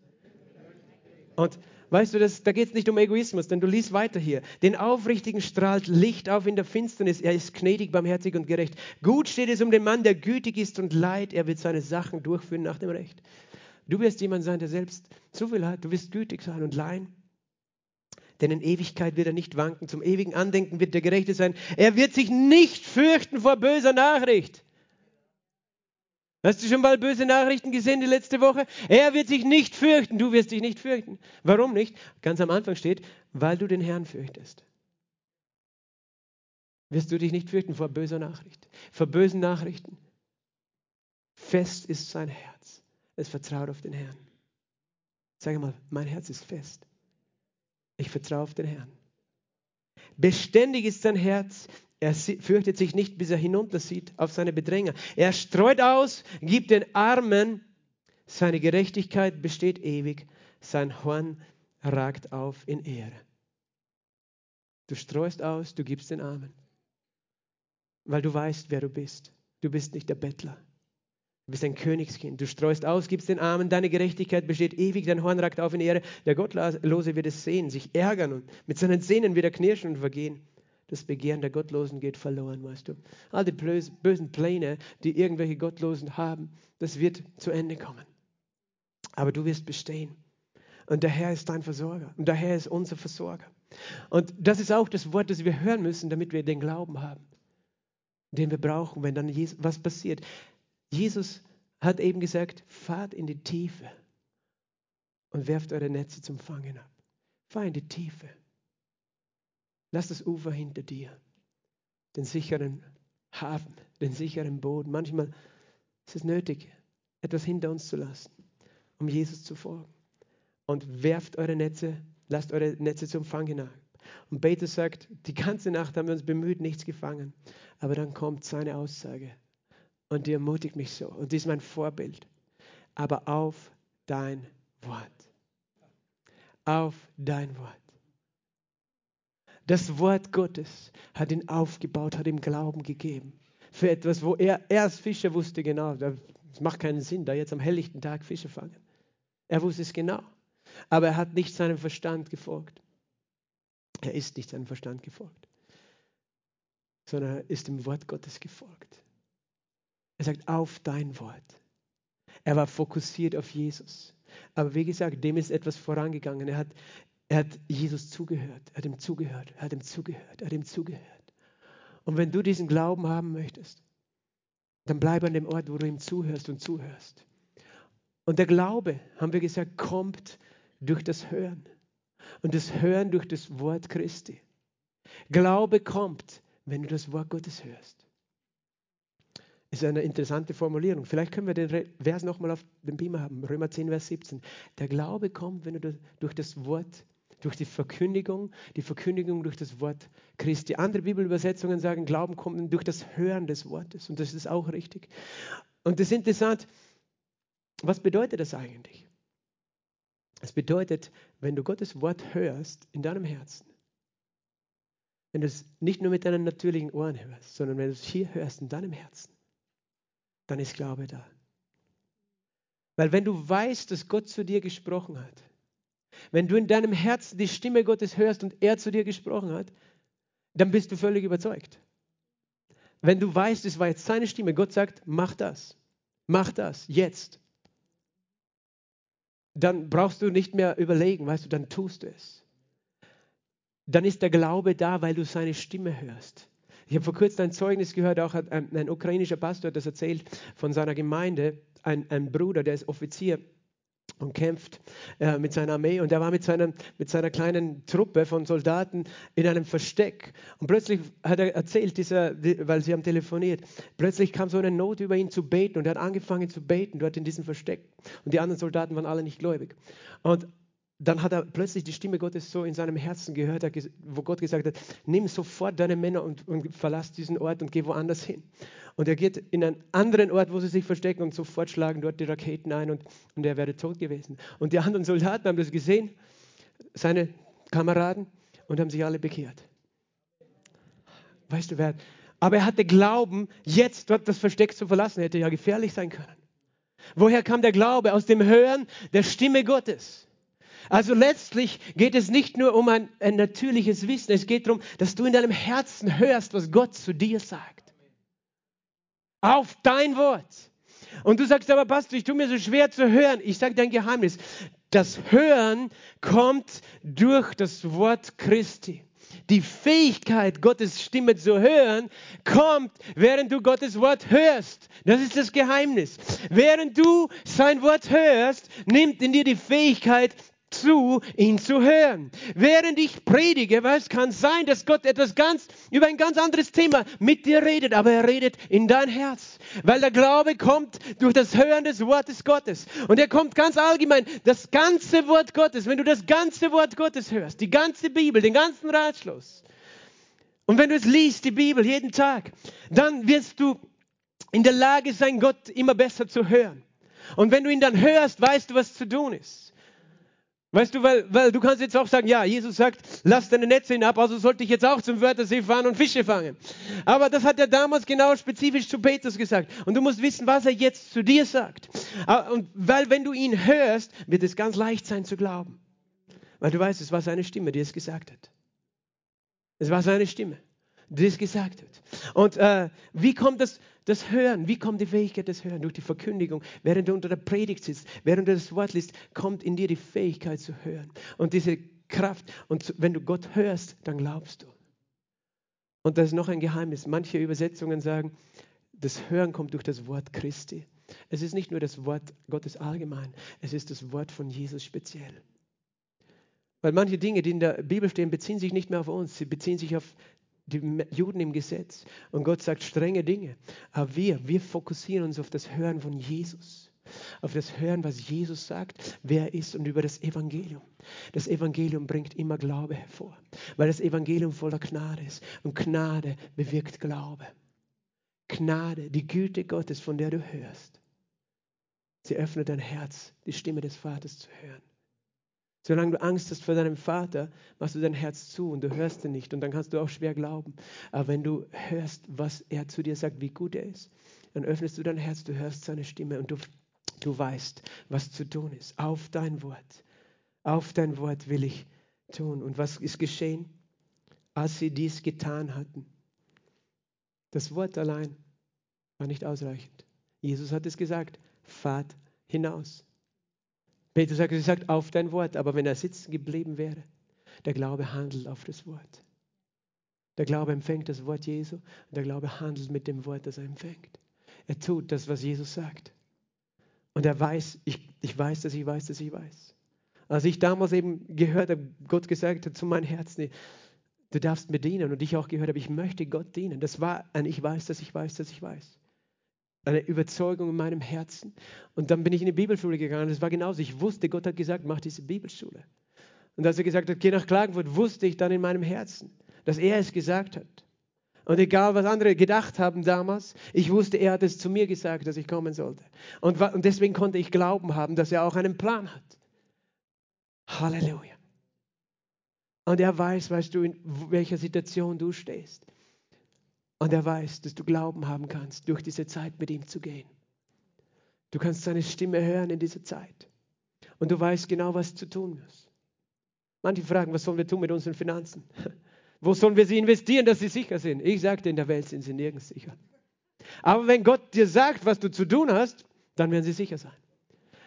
Und weißt du, das, da geht es nicht um Egoismus, denn du liest weiter hier. Den Aufrichtigen strahlt Licht auf in der Finsternis. Er ist gnädig, barmherzig und gerecht. Gut steht es um den Mann, der gütig ist und leid. Er wird seine Sachen durchführen nach dem Recht. Du wirst jemand sein, der selbst so viel hat. Du wirst gütig sein und leihen. Denn in Ewigkeit wird er nicht wanken. Zum ewigen Andenken wird der Gerechte sein. Er wird sich nicht fürchten vor böser Nachricht. Hast du schon mal böse Nachrichten gesehen die letzte Woche? Er wird sich nicht fürchten, du wirst dich nicht fürchten. Warum nicht? Ganz am Anfang steht, weil du den Herrn fürchtest. Wirst du dich nicht fürchten vor böser Nachricht, vor bösen Nachrichten. Fest ist sein Herz. Es vertraut auf den Herrn. Sag mal, mein Herz ist fest. Ich vertraue auf den Herrn. Beständig ist sein Herz, er fürchtet sich nicht, bis er hinuntersieht auf seine Bedränger. Er streut aus, gibt den Armen. Seine Gerechtigkeit besteht ewig. Sein Horn ragt auf in Ehre. Du streust aus, du gibst den Armen. Weil du weißt, wer du bist. Du bist nicht der Bettler. Du bist ein Königskind. Du streust aus, gibst den Armen. Deine Gerechtigkeit besteht ewig. Dein Horn ragt auf in Ehre. Der Gottlose wird es sehen, sich ärgern und mit seinen Zähnen wieder knirschen und vergehen das Begehren der Gottlosen geht verloren, weißt du. All die bösen Pläne, die irgendwelche Gottlosen haben, das wird zu Ende kommen. Aber du wirst bestehen. Und der Herr ist dein Versorger. Und der Herr ist unser Versorger. Und das ist auch das Wort, das wir hören müssen, damit wir den Glauben haben, den wir brauchen, wenn dann Jesus, was passiert. Jesus hat eben gesagt, fahrt in die Tiefe und werft eure Netze zum Fangen ab. Fahr in die Tiefe. Lass das Ufer hinter dir, den sicheren Hafen, den sicheren Boden. Manchmal ist es nötig, etwas hinter uns zu lassen, um Jesus zu folgen. Und werft eure Netze, lasst eure Netze zum Fang hinein. Und Petrus sagt, die ganze Nacht haben wir uns bemüht, nichts gefangen. Aber dann kommt seine Aussage und die ermutigt mich so. Und die ist mein Vorbild. Aber auf dein Wort. Auf dein Wort. Das Wort Gottes hat ihn aufgebaut, hat ihm Glauben gegeben. Für etwas, wo er, er als Fischer wusste genau, das macht keinen Sinn, da jetzt am helllichten Tag Fische fangen. Er wusste es genau. Aber er hat nicht seinem Verstand gefolgt. Er ist nicht seinem Verstand gefolgt, sondern er ist dem Wort Gottes gefolgt. Er sagt, auf dein Wort. Er war fokussiert auf Jesus. Aber wie gesagt, dem ist etwas vorangegangen. Er hat, er hat Jesus zugehört, er hat ihm zugehört, er hat ihm zugehört, er hat ihm zugehört. Und wenn du diesen Glauben haben möchtest, dann bleib an dem Ort, wo du ihm zuhörst und zuhörst. Und der Glaube, haben wir gesagt, kommt durch das Hören. Und das Hören durch das Wort Christi. Glaube kommt, wenn du das Wort Gottes hörst. Ist eine interessante Formulierung. Vielleicht können wir den Vers nochmal auf dem Beamer haben. Römer 10, Vers 17. Der Glaube kommt, wenn du durch das Wort, durch die Verkündigung, die Verkündigung durch das Wort Christi. Andere Bibelübersetzungen sagen, Glauben kommt durch das Hören des Wortes. Und das ist auch richtig. Und das ist interessant. Was bedeutet das eigentlich? Es bedeutet, wenn du Gottes Wort hörst in deinem Herzen, wenn du es nicht nur mit deinen natürlichen Ohren hörst, sondern wenn du es hier hörst in deinem Herzen, dann ist Glaube da. Weil wenn du weißt, dass Gott zu dir gesprochen hat, wenn du in deinem Herzen die Stimme Gottes hörst und er zu dir gesprochen hat, dann bist du völlig überzeugt. Wenn du weißt, es war jetzt seine Stimme, Gott sagt, mach das, mach das, jetzt, dann brauchst du nicht mehr überlegen, weißt du, dann tust du es. Dann ist der Glaube da, weil du seine Stimme hörst. Ich habe vor kurzem ein Zeugnis gehört, auch ein, ein ukrainischer Pastor hat das erzählt von seiner Gemeinde, ein, ein Bruder, der ist Offizier und kämpft äh, mit seiner Armee. Und er war mit, seinem, mit seiner kleinen Truppe von Soldaten in einem Versteck. Und plötzlich hat er erzählt, dieser, weil sie haben telefoniert, plötzlich kam so eine Not über ihn zu beten und er hat angefangen zu beten dort in diesem Versteck. Und die anderen Soldaten waren alle nicht gläubig. Und dann hat er plötzlich die Stimme Gottes so in seinem Herzen gehört, wo Gott gesagt hat, nimm sofort deine Männer und, und verlass diesen Ort und geh woanders hin. Und er geht in einen anderen Ort, wo sie sich verstecken und sofort schlagen dort die Raketen ein und, und er wäre tot gewesen. Und die anderen Soldaten haben das gesehen, seine Kameraden, und haben sich alle bekehrt. Weißt du wer? Aber er hatte Glauben, jetzt dort das Versteck zu verlassen, hätte ja gefährlich sein können. Woher kam der Glaube? Aus dem Hören der Stimme Gottes. Also letztlich geht es nicht nur um ein, ein natürliches Wissen, es geht darum, dass du in deinem Herzen hörst, was Gott zu dir sagt. Auf dein Wort. Und du sagst aber, Pastor, ich tue mir so schwer zu hören. Ich sage dir ein Geheimnis. Das Hören kommt durch das Wort Christi. Die Fähigkeit, Gottes Stimme zu hören, kommt, während du Gottes Wort hörst. Das ist das Geheimnis. Während du sein Wort hörst, nimmt in dir die Fähigkeit, zu, ihn zu hören. Während ich predige, weil es kann sein, dass Gott etwas ganz über ein ganz anderes Thema mit dir redet, aber er redet in dein Herz, weil der Glaube kommt durch das Hören des Wortes Gottes und er kommt ganz allgemein, das ganze Wort Gottes, wenn du das ganze Wort Gottes hörst, die ganze Bibel, den ganzen Ratschluss und wenn du es liest, die Bibel jeden Tag, dann wirst du in der Lage sein, Gott immer besser zu hören. Und wenn du ihn dann hörst, weißt du, was zu tun ist. Weißt du, weil, weil du kannst jetzt auch sagen, ja, Jesus sagt, lass deine Netze hinab, also sollte ich jetzt auch zum Wörthersee fahren und Fische fangen. Aber das hat er damals genau spezifisch zu Petrus gesagt. Und du musst wissen, was er jetzt zu dir sagt. Ah, und weil, wenn du ihn hörst, wird es ganz leicht sein zu glauben. Weil du weißt, es war seine Stimme, die es gesagt hat. Es war seine Stimme das gesagt hat. Und äh, wie kommt das, das Hören? Wie kommt die Fähigkeit des Hören? Durch die Verkündigung. Während du unter der Predigt sitzt, während du das Wort liest, kommt in dir die Fähigkeit zu hören. Und diese Kraft. Und wenn du Gott hörst, dann glaubst du. Und das ist noch ein Geheimnis. Manche Übersetzungen sagen, das Hören kommt durch das Wort Christi. Es ist nicht nur das Wort Gottes allgemein, es ist das Wort von Jesus speziell. Weil manche Dinge, die in der Bibel stehen, beziehen sich nicht mehr auf uns, sie beziehen sich auf die Juden im Gesetz. Und Gott sagt strenge Dinge. Aber wir, wir fokussieren uns auf das Hören von Jesus. Auf das Hören, was Jesus sagt, wer er ist und über das Evangelium. Das Evangelium bringt immer Glaube hervor, weil das Evangelium voller Gnade ist. Und Gnade bewirkt Glaube. Gnade, die Güte Gottes, von der du hörst. Sie öffnet dein Herz, die Stimme des Vaters zu hören. Solange du Angst hast vor deinem Vater, machst du dein Herz zu und du hörst ihn nicht und dann kannst du auch schwer glauben. Aber wenn du hörst, was er zu dir sagt, wie gut er ist, dann öffnest du dein Herz, du hörst seine Stimme und du, Du weißt, was zu tun ist. Auf dein Wort. Auf dein Wort will ich tun. Und was ist geschehen, als sie dies getan hatten? Das Wort allein war nicht ausreichend. Jesus hat es gesagt, fahrt hinaus. Petrus hat gesagt, auf dein Wort. Aber wenn er sitzen geblieben wäre, der Glaube handelt auf das Wort. Der Glaube empfängt das Wort Jesu und der Glaube handelt mit dem Wort, das er empfängt. Er tut das, was Jesus sagt. Und er weiß, ich, ich weiß, dass ich weiß, dass ich weiß. Als ich damals eben gehört habe, Gott gesagt hat zu meinem Herzen, du darfst mir dienen und ich auch gehört habe, ich möchte Gott dienen. Das war ein Ich weiß, dass ich weiß, dass ich weiß. Eine Überzeugung in meinem Herzen. Und dann bin ich in die Bibelschule gegangen. Das war genauso. Ich wusste, Gott hat gesagt, mach diese Bibelschule. Und als er gesagt hat, geh nach Klagenfurt, wusste ich dann in meinem Herzen, dass er es gesagt hat. Und egal, was andere gedacht haben damals, ich wusste, er hat es zu mir gesagt, dass ich kommen sollte. Und, und deswegen konnte ich Glauben haben, dass er auch einen Plan hat. Halleluja. Und er weiß, weißt du, in welcher Situation du stehst. Und er weiß, dass du Glauben haben kannst, durch diese Zeit mit ihm zu gehen. Du kannst seine Stimme hören in dieser Zeit. Und du weißt genau, was zu tun ist. Manche fragen, was sollen wir tun mit unseren Finanzen? *laughs* Wo sollen wir sie investieren, dass sie sicher sind? Ich sagte, in der Welt sind sie nirgends sicher. Aber wenn Gott dir sagt, was du zu tun hast, dann werden sie sicher sein.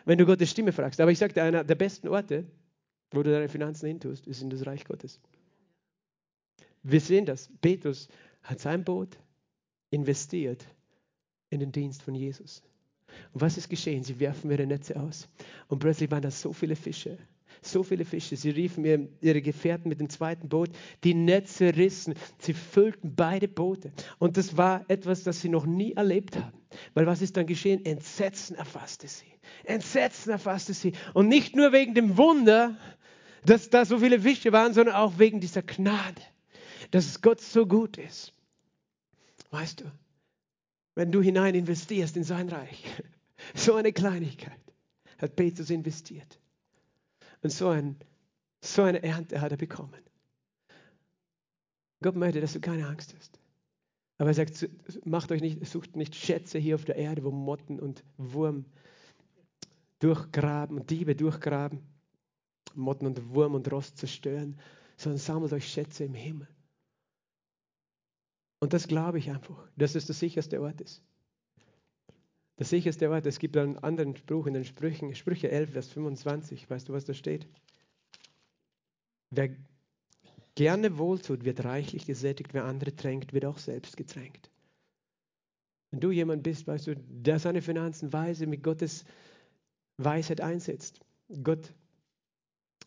Wenn du Gottes Stimme fragst. Aber ich sagte, einer der besten Orte, wo du deine Finanzen hintust, ist in das Reich Gottes. Wir sehen das. Petrus hat sein Boot investiert in den Dienst von Jesus. Und was ist geschehen? Sie werfen ihre Netze aus. Und plötzlich waren da so viele Fische so viele Fische. Sie riefen ihre Gefährten mit dem zweiten Boot. Die Netze rissen. Sie füllten beide Boote. Und das war etwas, das sie noch nie erlebt haben. Weil was ist dann geschehen? Entsetzen erfasste sie. Entsetzen erfasste sie. Und nicht nur wegen dem Wunder, dass da so viele Fische waren, sondern auch wegen dieser Gnade, dass Gott so gut ist. Weißt du, wenn du hinein investierst in sein Reich, *laughs* so eine Kleinigkeit hat Petrus investiert. Und so, ein, so eine Ernte hat er bekommen. Gott möchte, dass du keine Angst hast. Aber er sagt, macht euch nicht, sucht nicht Schätze hier auf der Erde, wo Motten und Wurm durchgraben und Diebe durchgraben, Motten und Wurm und Rost zerstören, sondern sammelt euch Schätze im Himmel. Und das glaube ich einfach, dass es der sicherste Ort ist. Der sicherste Ort, es gibt einen anderen Spruch in den Sprüchen, Sprüche 11, Vers 25, weißt du, was da steht? Wer gerne wohltut, wird reichlich gesättigt, wer andere tränkt, wird auch selbst getränkt. Wenn du jemand bist, weißt du, der seine Finanzen weise mit Gottes Weisheit einsetzt, Gott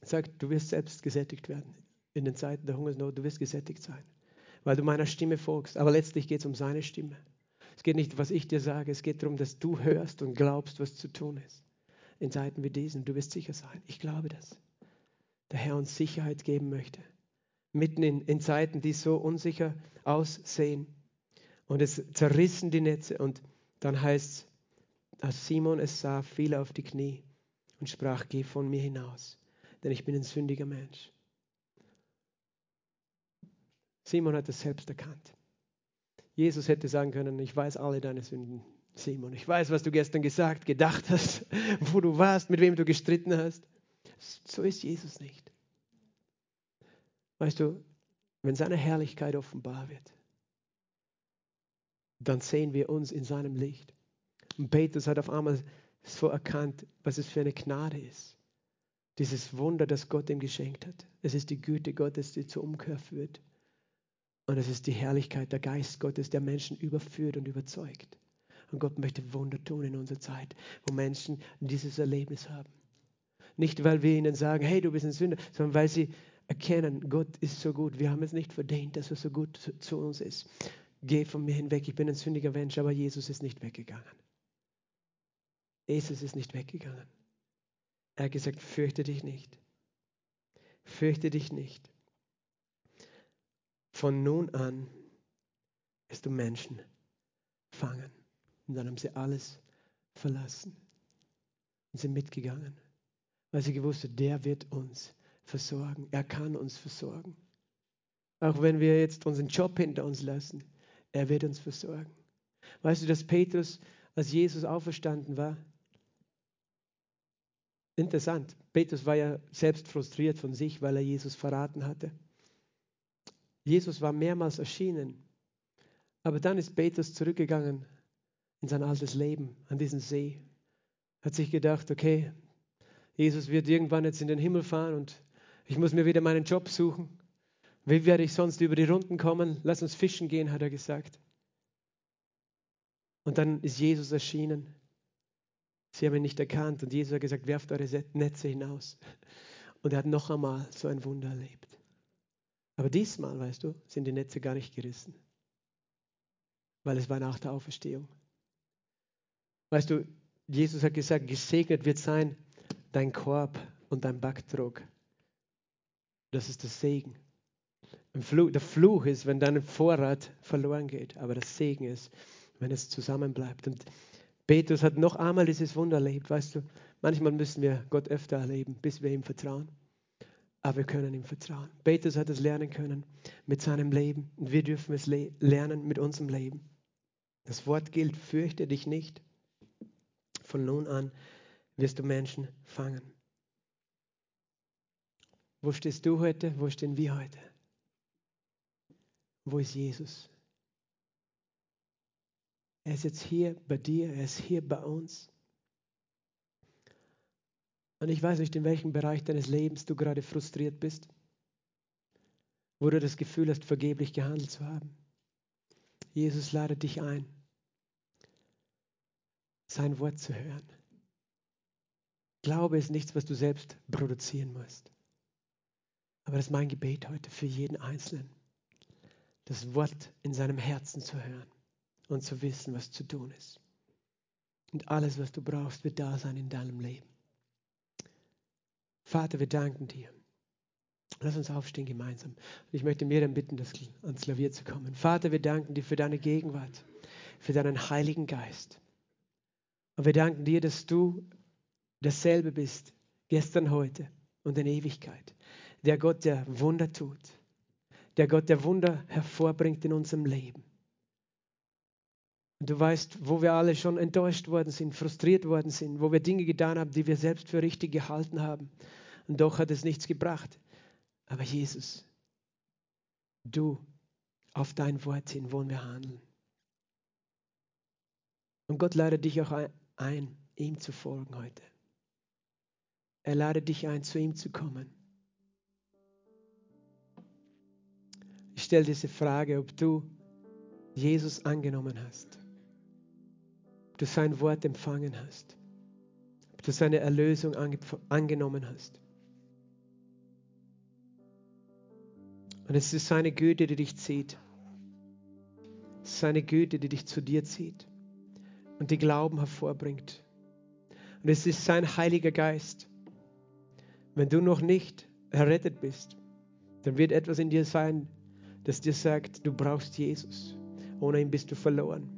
sagt, du wirst selbst gesättigt werden. In den Zeiten der Hungersnot, du wirst gesättigt sein, weil du meiner Stimme folgst. Aber letztlich geht es um seine Stimme. Es geht nicht, was ich dir sage, es geht darum, dass du hörst und glaubst, was zu tun ist. In Zeiten wie diesen, du wirst sicher sein. Ich glaube das. Der Herr uns Sicherheit geben möchte. Mitten in, in Zeiten, die so unsicher aussehen. Und es zerrissen die Netze. Und dann heißt es, als Simon es sah, fiel er auf die Knie und sprach, geh von mir hinaus, denn ich bin ein sündiger Mensch. Simon hat es selbst erkannt. Jesus hätte sagen können, ich weiß alle deine Sünden, Simon. Ich weiß, was du gestern gesagt, gedacht hast, *laughs* wo du warst, mit wem du gestritten hast. So ist Jesus nicht. Weißt du, wenn seine Herrlichkeit offenbar wird, dann sehen wir uns in seinem Licht. Und Petrus hat auf einmal so erkannt, was es für eine Gnade ist. Dieses Wunder, das Gott ihm geschenkt hat. Es ist die Güte Gottes, die zur Umkehr führt. Und es ist die Herrlichkeit, der Geist Gottes, der Menschen überführt und überzeugt. Und Gott möchte Wunder tun in unserer Zeit, wo Menschen dieses Erlebnis haben. Nicht, weil wir ihnen sagen, hey, du bist ein Sünder, sondern weil sie erkennen, Gott ist so gut. Wir haben es nicht verdient, dass er so gut zu, uns ist. Geh von mir hinweg, ich bin ein sündiger Mensch, aber Jesus ist nicht weggegangen. Jesus ist nicht weggegangen. Er hat gesagt, fürchte dich nicht. Fürchte dich nicht. Von nun an wirst du Menschen fangen. Und dann haben sie alles verlassen und sind mitgegangen, weil sie gewusst haben, der wird uns versorgen. Er kann uns versorgen. Auch wenn wir jetzt unseren Job hinter uns lassen, er wird uns versorgen. Weißt du, dass Petrus, als Jesus auferstanden war, interessant. Petrus war ja selbst frustriert von sich, weil er Jesus verraten hatte. Jesus war mehrmals erschienen. Aber dann ist Petrus zurückgegangen in sein altes Leben, an diesen See. Hat sich gedacht, okay, Jesus wird irgendwann jetzt in den Himmel fahren und ich muss mir wieder meinen Job suchen. Wie werde ich sonst über die Runden kommen? Lass uns fischen gehen, hat er gesagt. Und dann ist Jesus erschienen. Sie haben ihn nicht erkannt und Jesus hat gesagt, werft eure Netze hinaus. Und er hat noch einmal so ein Wunder erlebt. Aber diesmal, weißt du, sind die Netze gar nicht gerissen, weil es war nach der Auferstehung. Weißt du, Jesus hat gesagt, gesegnet wird sein dein Korb und dein Backtrog. Das ist das Segen. der Fluch ist, wenn dein Vorrat verloren geht, aber das Segen ist, wenn es zusammenbleibt. Und Petrus hat noch einmal dieses Wunder erlebt. Weißt du, manchmal müssen wir Gott öfter erleben, bis wir ihm vertrauen. Aber wir können ihm vertrauen. Petrus hat es lernen können mit seinem Leben. Wir dürfen es le lernen mit unserem Leben. Das Wort gilt, fürchte dich nicht. Von nun an wirst du Menschen fangen. Wo stehst du heute? Wo stehen wir heute? Wo ist Jesus? Er ist jetzt hier bei dir, er ist hier bei uns. Und ich weiß nicht, in welchem Bereich deines Lebens du gerade frustriert bist, wo du das Gefühl hast, vergeblich gehandelt zu haben. Jesus ladet dich ein, sein Wort zu hören. Glaube ist nichts, was du selbst produzieren musst. Aber das ist mein Gebet heute für jeden Einzelnen, das Wort in seinem Herzen zu hören und zu wissen, was zu tun ist. Und alles, was du brauchst, wird da sein in deinem Leben. Vater, wir danken dir. Lass uns aufstehen gemeinsam. Ich möchte mir dann bitten, das ans Klavier zu kommen. Vater, wir danken dir für deine Gegenwart, für deinen Heiligen Geist. Und wir danken dir, dass du dasselbe bist, gestern, heute und in Ewigkeit. Der Gott, der Wunder tut. Der Gott, der Wunder hervorbringt in unserem Leben. Du weißt, wo wir alle schon enttäuscht worden sind, frustriert worden sind, wo wir Dinge getan haben, die wir selbst für richtig gehalten haben. Und doch hat es nichts gebracht. Aber Jesus, du, auf dein Wort hin wollen wir handeln. Und Gott lade dich auch ein, ihm zu folgen heute. Er lade dich ein, zu ihm zu kommen. Ich stelle diese Frage, ob du Jesus angenommen hast ob du sein Wort empfangen hast, ob du seine Erlösung angenommen hast. Und es ist seine Güte, die dich zieht. Seine Güte, die dich zu dir zieht und die Glauben hervorbringt. Und es ist sein Heiliger Geist. Wenn du noch nicht errettet bist, dann wird etwas in dir sein, das dir sagt, du brauchst Jesus. Ohne ihn bist du verloren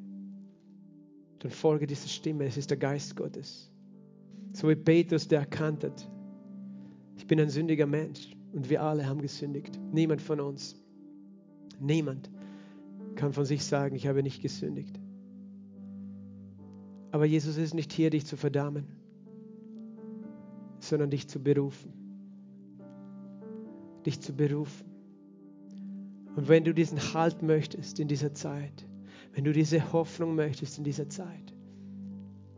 dann folge dieser Stimme. Es ist der Geist Gottes. So wie Petrus, der erkannt hat, ich bin ein sündiger Mensch und wir alle haben gesündigt. Niemand von uns, niemand kann von sich sagen, ich habe nicht gesündigt. Aber Jesus ist nicht hier, dich zu verdammen, sondern dich zu berufen. Dich zu berufen. Und wenn du diesen Halt möchtest in dieser Zeit, wenn du diese Hoffnung möchtest in dieser Zeit,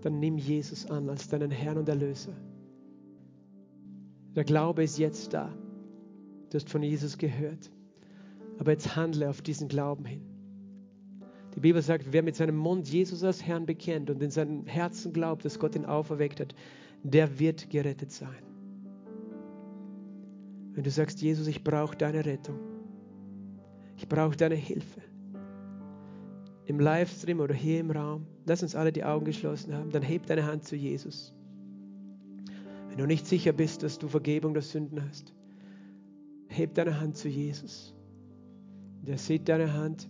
dann nimm Jesus an als deinen Herrn und Erlöser. Der Glaube ist jetzt da. Du hast von Jesus gehört. Aber jetzt handle auf diesen Glauben hin. Die Bibel sagt, wer mit seinem Mund Jesus als Herrn bekennt und in seinem Herzen glaubt, dass Gott ihn auferweckt hat, der wird gerettet sein. Wenn du sagst, Jesus, ich brauche deine Rettung, ich brauche deine Hilfe, im Livestream oder hier im Raum, lass uns alle die Augen geschlossen haben, dann heb deine Hand zu Jesus. Wenn du nicht sicher bist, dass du Vergebung der Sünden hast, heb deine Hand zu Jesus. Der sieht deine Hand.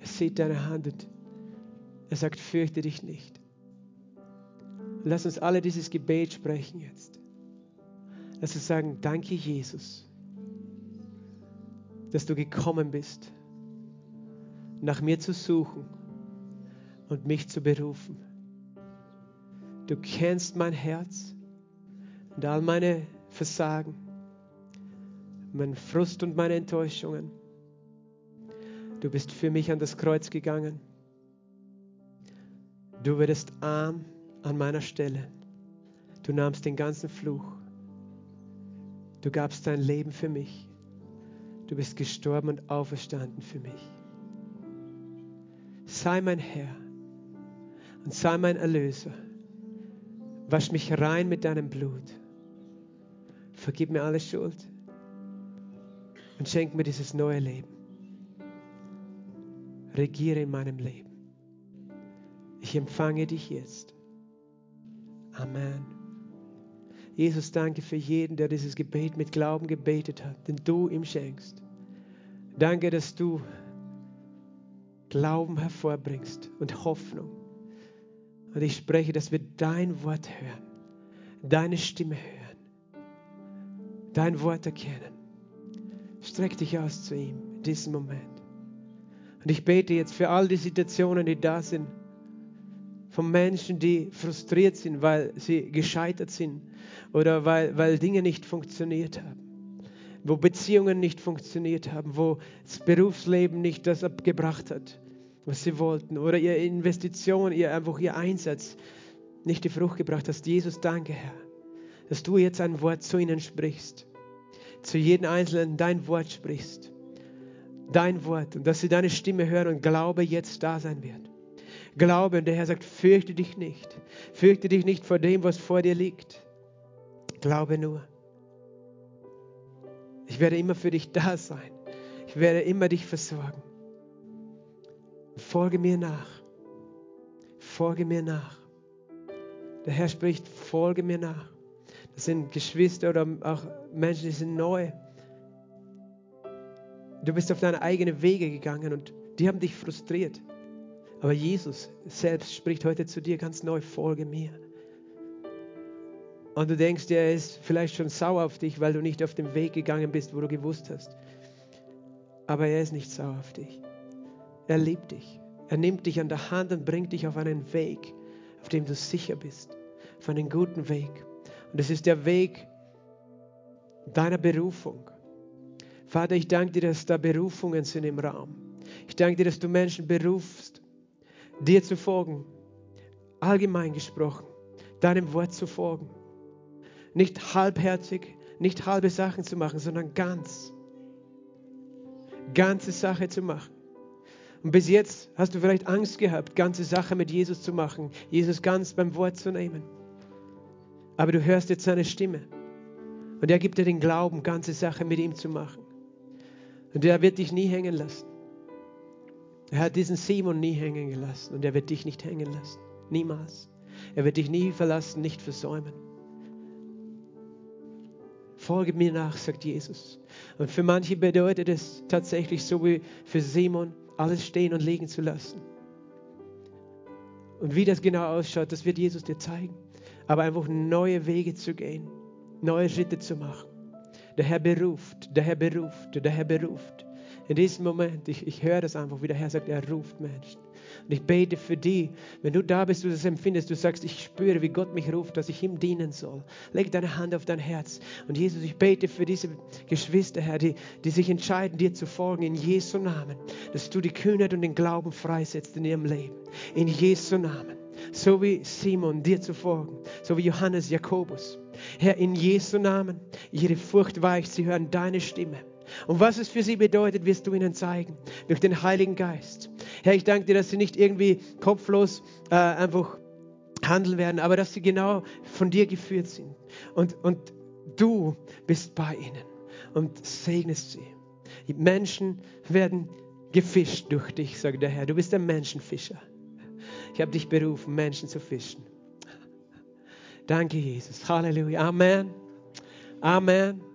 Er sieht deine Hand und er sagt, fürchte dich nicht. Lass uns alle dieses Gebet sprechen jetzt. Lass uns sagen, danke Jesus, dass du gekommen bist nach mir zu suchen und mich zu berufen. Du kennst mein Herz und all meine Versagen, mein Frust und meine Enttäuschungen. Du bist für mich an das Kreuz gegangen. Du wurdest arm an meiner Stelle. Du nahmst den ganzen Fluch. Du gabst dein Leben für mich. Du bist gestorben und auferstanden für mich. Sei mein Herr und sei mein Erlöser. Wasch mich rein mit deinem Blut. Vergib mir alle Schuld und schenk mir dieses neue Leben. Regiere in meinem Leben. Ich empfange dich jetzt. Amen. Jesus, danke für jeden, der dieses Gebet mit Glauben gebetet hat, den du ihm schenkst. Danke, dass du Glauben hervorbringst und Hoffnung. Und ich spreche, dass wir dein Wort hören, deine Stimme hören, dein Wort erkennen. Streck dich aus zu ihm in diesem Moment. Und ich bete jetzt für all die Situationen, die da sind, von Menschen, die frustriert sind, weil sie gescheitert sind oder weil, weil Dinge nicht funktioniert haben, wo Beziehungen nicht funktioniert haben, wo das Berufsleben nicht das abgebracht hat, was sie wollten oder ihre Investition, ihr einfach ihr Einsatz nicht die Frucht gebracht hat. Jesus, danke, Herr, dass du jetzt ein Wort zu ihnen sprichst, zu jedem Einzelnen dein Wort sprichst, dein Wort und dass sie deine Stimme hören und Glaube jetzt da sein wird. Glaube und der Herr sagt, fürchte dich nicht. Fürchte dich nicht vor dem, was vor dir liegt. Glaube nur. Ich werde immer für dich da sein. Ich werde immer dich versorgen. Folge mir nach. Folge mir nach. Der Herr spricht, folge mir nach. Das sind Geschwister oder auch Menschen, die sind neu. Du bist auf deine eigenen Wege gegangen und die haben dich frustriert. Aber Jesus selbst spricht heute zu dir ganz neu, folge mir. Und du denkst, er ist vielleicht schon sauer auf dich, weil du nicht auf den Weg gegangen bist, wo du gewusst hast. Aber er ist nicht sauer auf dich. Er liebt dich. Er nimmt dich an der Hand und bringt dich auf einen Weg, auf dem du sicher bist. Auf einen guten Weg. Und es ist der Weg deiner Berufung. Vater, ich danke dir, dass da Berufungen sind im Raum. Ich danke dir, dass du Menschen berufst, dir zu folgen, allgemein gesprochen, deinem Wort zu folgen. Nicht halbherzig, nicht halbe Sachen zu machen, sondern ganz. Ganze Sache zu machen. Und bis jetzt hast du vielleicht Angst gehabt, ganze Sache mit Jesus zu machen, Jesus ganz beim Wort zu nehmen. Aber du hörst jetzt seine Stimme. Und er gibt dir den Glauben, ganze Sache mit ihm zu machen. Und er wird dich nie hängen lassen. Er hat diesen Simon nie hängen gelassen und er wird dich nicht hängen lassen. Niemals. Er wird dich nie verlassen, nicht versäumen. Folge mir nach, sagt Jesus. Und für manche bedeutet es tatsächlich so wie für Simon, alles stehen und liegen zu lassen. Und wie das genau ausschaut, das wird Jesus dir zeigen. Aber einfach neue Wege zu gehen, neue Schritte zu machen. Der Herr beruft, der Herr beruft, der Herr beruft in diesem Moment, ich, ich höre das einfach, wie der Herr sagt, er ruft Menschen. Und ich bete für die, wenn du da bist, du das empfindest, du sagst, ich spüre, wie Gott mich ruft, dass ich ihm dienen soll. Leg deine Hand auf dein Herz. Und Jesus, ich bete für diese Geschwister, Herr, die, die sich entscheiden, dir zu folgen, in Jesu Namen, dass du die Kühnheit und den Glauben freisetzt in ihrem Leben. In Jesu Namen. So wie Simon, dir zu folgen. So wie Johannes, Jakobus. Herr, in Jesu Namen. Ihre Furcht weicht, sie hören deine Stimme. Und was es für sie bedeutet, wirst du ihnen zeigen. Durch den Heiligen Geist. Herr, ich danke dir, dass sie nicht irgendwie kopflos äh, einfach handeln werden, aber dass sie genau von dir geführt sind. Und, und du bist bei ihnen und segnest sie. Die Menschen werden gefischt durch dich, sagt der Herr. Du bist ein Menschenfischer. Ich habe dich berufen, Menschen zu fischen. Danke, Jesus. Halleluja. Amen. Amen.